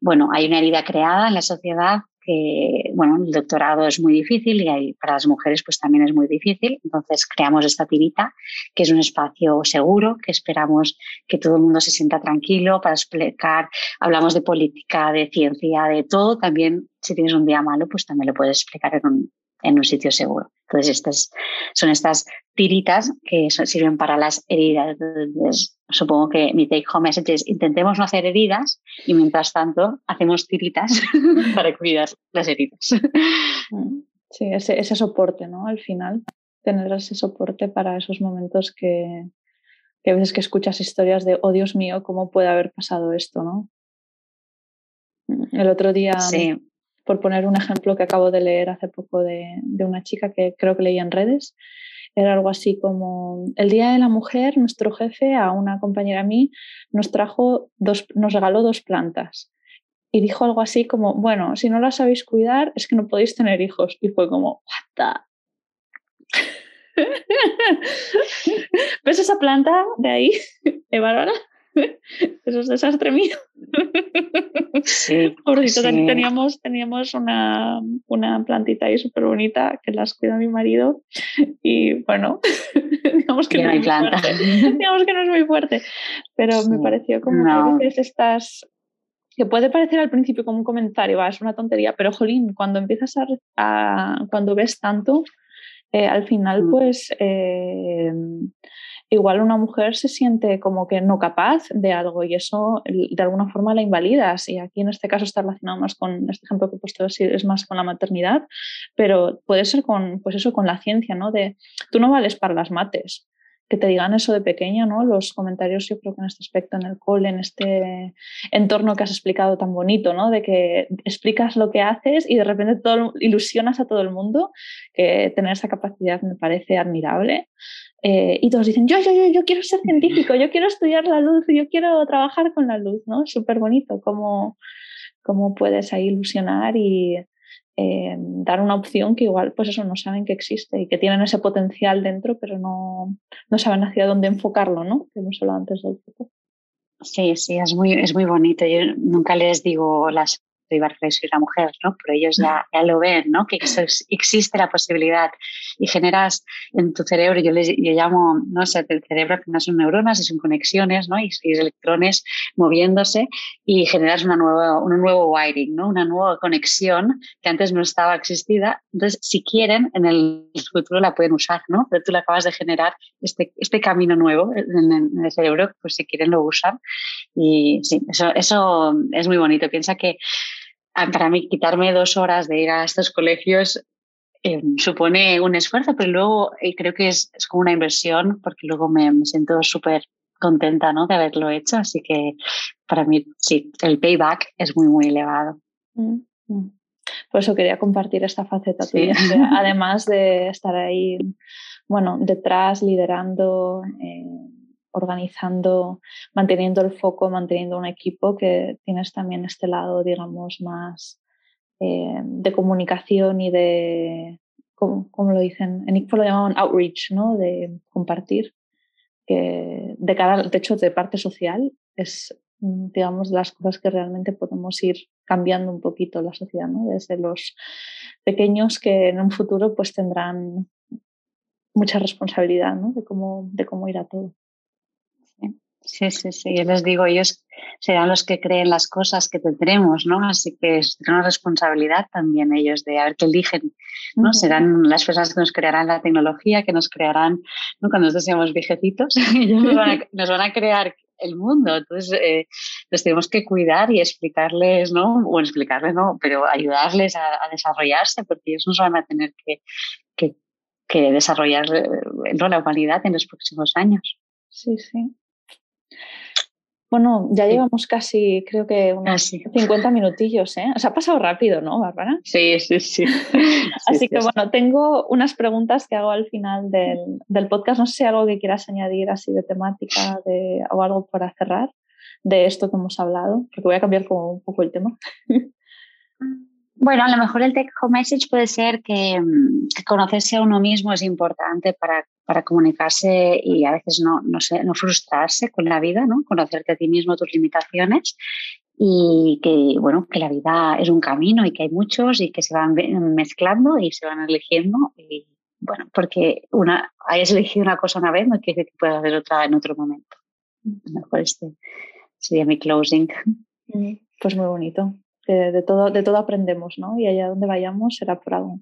bueno, hay una herida creada en la sociedad que, bueno, el doctorado es muy difícil y para las mujeres pues también es muy difícil. Entonces creamos esta tirita, que es un espacio seguro, que esperamos que todo el mundo se sienta tranquilo para explicar. Hablamos de política, de ciencia, de todo. También, si tienes un día malo, pues también lo puedes explicar en un, en un sitio seguro. Entonces, estas son estas tiritas que sirven para las heridas. supongo que mi take home message es intentemos no hacer heridas y mientras tanto hacemos tiritas para cuidar las heridas. Sí, ese, ese soporte, ¿no? Al final, tener ese soporte para esos momentos que, que a veces que escuchas historias de, oh Dios mío, ¿cómo puede haber pasado esto, no? El otro día sí por poner un ejemplo que acabo de leer hace poco de, una chica que creo que leía en redes, era algo así como el Día de la Mujer, nuestro jefe a una compañera a mí nos trajo dos, nos regaló dos plantas y dijo algo así como, bueno, si no las sabéis cuidar es que no podéis tener hijos. Y fue como, what ¿Ves esa planta de ahí, ¿Eh, Bárbara? Eso es desastre mío. Sí, teníamos, teníamos una, una plantita ahí súper bonita que las cuida mi marido y bueno, digamos que, no, hay planta. digamos que no es muy fuerte, pero me pareció como que a veces estás que puede parecer al principio como un comentario, va, es una tontería, pero jolín, cuando empiezas a, cuando ves tanto, eh, al final mm. pues eh, igual una mujer se siente como que no capaz de algo y eso de alguna forma la invalidas. Y aquí en este caso está relacionado más con este ejemplo que he puesto, es más con la maternidad, pero puede ser con, pues eso, con la ciencia, ¿no? De tú no vales para las mates. Que te digan eso de pequeña, ¿no? Los comentarios, yo creo que en este aspecto, en el cole, en este entorno que has explicado tan bonito, ¿no? De que explicas lo que haces y de repente todo, ilusionas a todo el mundo, que tener esa capacidad me parece admirable. Eh, y todos dicen, yo, yo, yo, yo quiero ser científico, yo quiero estudiar la luz, yo quiero trabajar con la luz, ¿no? Súper bonito cómo, cómo puedes ahí ilusionar y eh, dar una opción que igual, pues eso, no saben que existe y que tienen ese potencial dentro, pero no, no saben hacia dónde enfocarlo, ¿no? Que hemos hablado antes del grupo. Sí, sí, es muy, es muy bonito. Yo nunca les digo las y soy la mujer, ¿no? Pero ellos ya, ya lo ven, ¿no? Que existe la posibilidad y generas en tu cerebro, yo les yo llamo, no sé, el cerebro que no son neuronas y son conexiones, ¿no? Y, electrones moviéndose y generas una nueva, un nuevo wiring, ¿no? Una nueva conexión que antes no estaba existida. Entonces, si quieren, en el futuro la pueden usar, ¿no? Pero tú la acabas de generar este, este camino nuevo en, en el cerebro, pues si quieren lo usan. Y sí, eso, eso es muy bonito. Piensa que para mí quitarme dos horas de ir a estos colegios eh, supone un esfuerzo, pero luego eh, creo que es, como una inversión porque luego me, siento súper contenta ¿no? de haberlo hecho. Así que para mí, sí, el payback es muy, muy elevado. Mm, mm. Por eso quería compartir esta faceta tuya, además de estar ahí, bueno, detrás, liderando, eh, organizando, manteniendo el foco, manteniendo un equipo, que tienes también este lado, digamos, más eh, de comunicación y de, como, lo dicen, en ICFO lo llamaban outreach, ¿no? de compartir, que de cara, de hecho, de parte social es, digamos, de las cosas que realmente podemos ir cambiando un poquito la sociedad, ¿no? desde los pequeños que en un futuro pues tendrán mucha responsabilidad ¿no? de, cómo, de cómo irá todo. Sí, sí, sí. Yo les digo, ellos serán los que creen las cosas que tendremos, ¿no? Así que es una responsabilidad también ellos de a ver qué eligen, ¿no? Serán las personas que nos crearán la tecnología, que nos crearán, ¿no? Cuando nosotros seamos viejecitos, ellos nos van, a, crear el mundo. Entonces, eh, los tenemos que cuidar y explicarles, ¿no? O explicarles, ¿no? Pero ayudarles a, desarrollarse, porque ellos nos van a tener que, que, que desarrollar eh, la humanidad en los próximos años. Sí, sí. Bueno, ya llevamos casi, creo que unos 50 minutillos, ¿eh? O sea, ha pasado rápido, ¿no, Bárbara? Sí, sí, sí. Así que bueno, tengo unas preguntas que hago al final del, podcast. No sé si hay algo que quieras añadir así de temática de, o algo para cerrar de esto que hemos hablado, porque voy a cambiar como un poco el tema. Bueno, a lo mejor el take home message puede ser que, mm, conocerse a uno mismo es importante para, para comunicarse y a veces no, no, sé, no frustrarse con la vida, ¿no? Conocerte a ti mismo, tus limitaciones y que, bueno, que la vida es un camino y que hay muchos y que se van mezclando y se van eligiendo y, bueno, porque una, hayas elegido una cosa una vez no quiere decir que puedas hacer otra en otro momento. A lo mejor este sería mi closing. Mm, pues muy bonito de, todo, de todo aprendemos, ¿no? Y allá donde vayamos será por algo.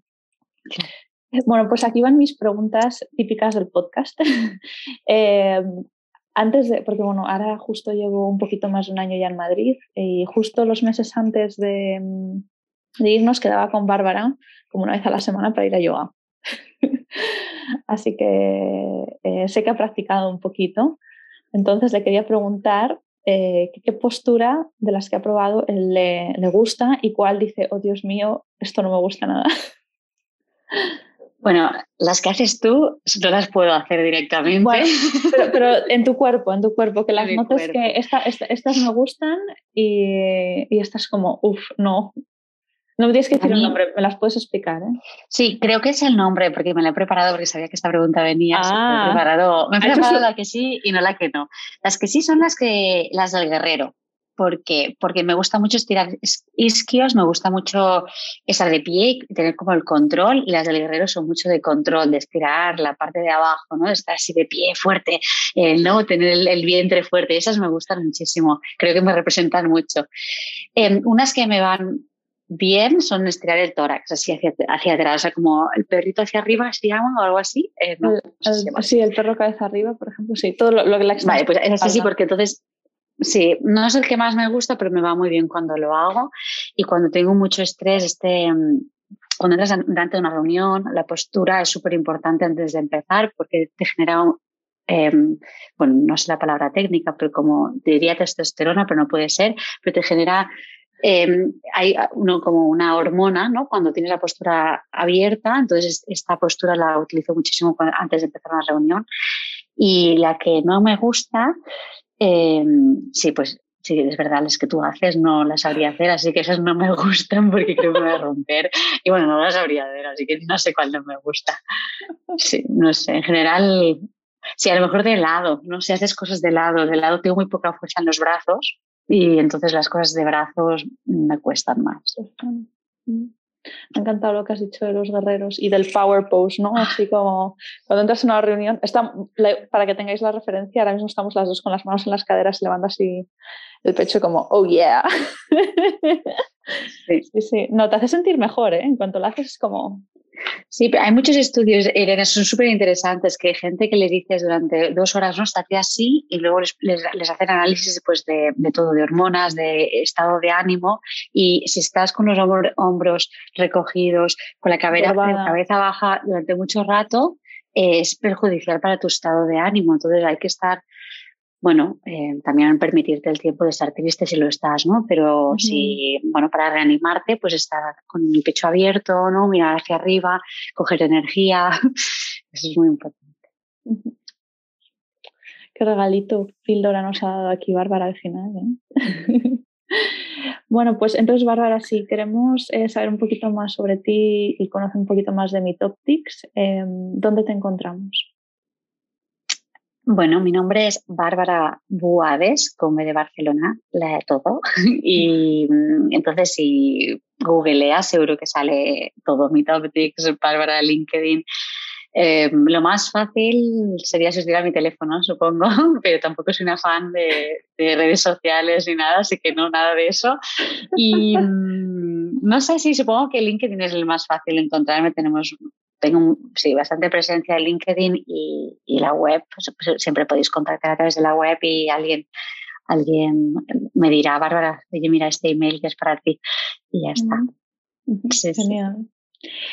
Bueno, pues aquí van mis preguntas típicas del podcast. Em, antes de, porque bueno, ahora justo llevo un poquito más de un año ya en Madrid y justo los meses antes de, de irnos quedaba con Bárbara como una vez a la semana para ir a yoga. Así que eh, sé que ha practicado un poquito. Entonces le quería preguntar eh, qué postura de las que ha probado le, le, gusta y cuál dice, oh Dios mío, esto no me gusta nada. Bueno, las que haces tú no las puedo hacer directamente. pero, en tu cuerpo, en tu cuerpo, que las notes que estas me gustan y, y estas como, uff, no, no me tienes que decir el nombre, me las puedes explicar. ¿eh? Sí, creo que es el nombre, porque me la he preparado porque sabía que esta pregunta venía. me he ah. preparado, me he preparado la que sí y no la que no. Las que sí son las que las del guerrero. Porque, porque me gusta mucho estirar isquios, me gusta mucho estar de pie y tener como el control, y las del guerrero son mucho de control, de estirar la parte de abajo, ¿no? De estar así de pie fuerte, eh, ¿no? Tener el, vientre fuerte, esas me gustan muchísimo, creo que me representan mucho. Em, unas que me van bien son estirar el tórax, así hacia, hacia atrás, o sea, como el perrito hacia arriba se llama o algo así. Eh, sí, el perro cabeza arriba, por ejemplo, sí, todo lo, que la Vale, pues es así, porque entonces, sí, no es el que más me gusta, pero me va muy bien cuando lo hago y cuando tengo mucho estrés, este, mm, cuando entras durante una reunión, la postura es súper importante antes de empezar porque te genera em, bueno, no sé la palabra técnica, pero como diría testosterona, pero no puede ser, pero te genera Em, hay uno, como una hormona, ¿no? Cuando tienes la postura abierta, entonces esta postura la utilizo muchísimo antes de empezar una reunión. Y la que no me gusta, em, sí, pues sí, es verdad, las que tú haces no las sabría hacer, así que esas no me gustan porque creo que me voy a romper. Y bueno, no las sabría hacer, así que no sé cuál no me gusta. Sí, no sé, en general, sí, a lo mejor de lado, ¿no? Si haces cosas de lado, de lado tengo muy poca fuerza en los brazos, y entonces las cosas de brazos me cuestan más. Me ha encantado lo que has dicho de los guerreros y del power pose, ¿no? Así como cuando entras en una reunión, está, para que tengáis la referencia, ahora mismo estamos las dos con las manos en las caderas, levanta así el pecho como, oh yeah. Sí. sí, sí. No, te hace sentir mejor, ¿eh? En cuanto lo haces es como, Sí, hay muchos estudios, Irene, son súper interesantes, que hay gente que le dices durante dos horas, no, estate así, y luego les, les, hacen análisis pues, de, de, todo, de hormonas, de estado de ánimo, y si estás con los hombros recogidos, con la cabeza, la cabeza baja durante mucho rato, es perjudicial para tu estado de ánimo. Entonces hay que estar bueno, eh, también permitirte el tiempo de estar triste si lo estás, ¿no? Pero si, bueno, para reanimarte, pues estar con el pecho abierto, ¿no? Mirar hacia arriba, coger energía, eso es muy importante. Qué regalito píldora nos ha dado aquí Bárbara al final, ¿eh? bueno, pues entonces Bárbara, si queremos eh, saber un poquito más sobre ti y conocer un poquito más de Mitoptics, eh, ¿dónde te encontramos? Bueno, mi nombre es Bárbara Buades, como de Barcelona, la de todo. Y mm, entonces, si googleas, seguro que sale todo mi topics, Bárbara LinkedIn. Eh, lo más fácil sería suscribir a mi teléfono, supongo, pero tampoco soy una fan de, de, redes sociales ni nada, así que no, nada de eso. Y mm, no sé si supongo que LinkedIn es el más fácil de encontrarme. Tenemos tengo sí, bastante presencia en LinkedIn y, la web, pues, pues, siempre podéis contactar a través de la web y alguien, alguien me dirá, Bárbara, oye, mira este email que es para ti y ya está. Genial.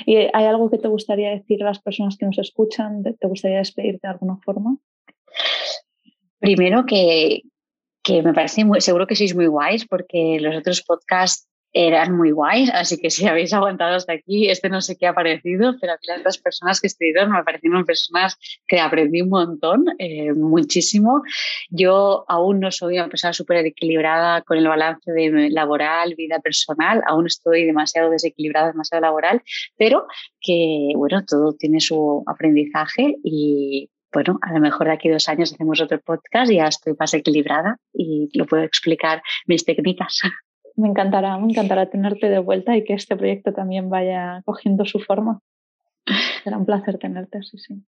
¿Y hay algo que te gustaría decir a las personas que nos escuchan? ¿Te gustaría despedirte de alguna forma? Primero que, que me parece muy, seguro que sois muy guays porque los otros podcasts eran muy guays, así que si habéis aguantado hasta aquí, este no sé qué ha parecido, pero a mí las otras personas que estuvieron me parecieron personas que aprendí un montón, eh, muchísimo. Yo aún no soy una persona súper equilibrada con el balance de laboral, vida personal, aún estoy demasiado desequilibrada, demasiado laboral, pero que, bueno, todo tiene su aprendizaje y bueno, a lo mejor de aquí dos años hacemos otro podcast y ya estoy más equilibrada y lo puedo explicar mis técnicas. Me encantará, me encantará tenerte de vuelta y que este proyecto también vaya cogiendo su forma. Será un placer tenerte, sí, sí.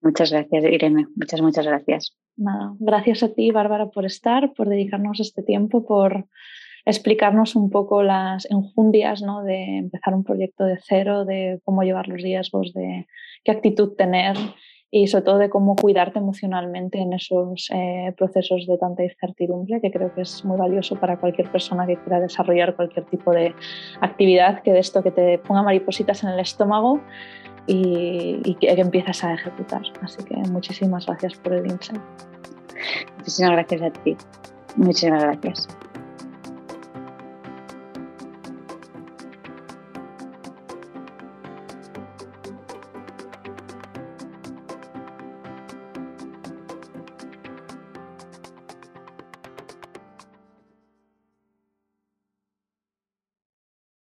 Muchas gracias, Irene. Muchas, muchas gracias. Nada, gracias a ti, Bárbara, por estar, por dedicarnos este tiempo, por explicarnos un poco las enjundias ¿no? de empezar un proyecto de cero, de cómo llevar los riesgos, de qué actitud tener y sobre todo de cómo cuidarte emocionalmente en esos eh, procesos de tanta incertidumbre, que creo que es muy valioso para cualquier persona que quiera desarrollar cualquier tipo de actividad, que de esto que te ponga maripositas en el estómago y, que, que empiezas a ejecutar. Así que muchísimas gracias por el insight. Muchísimas gracias a ti. Muchísimas gracias.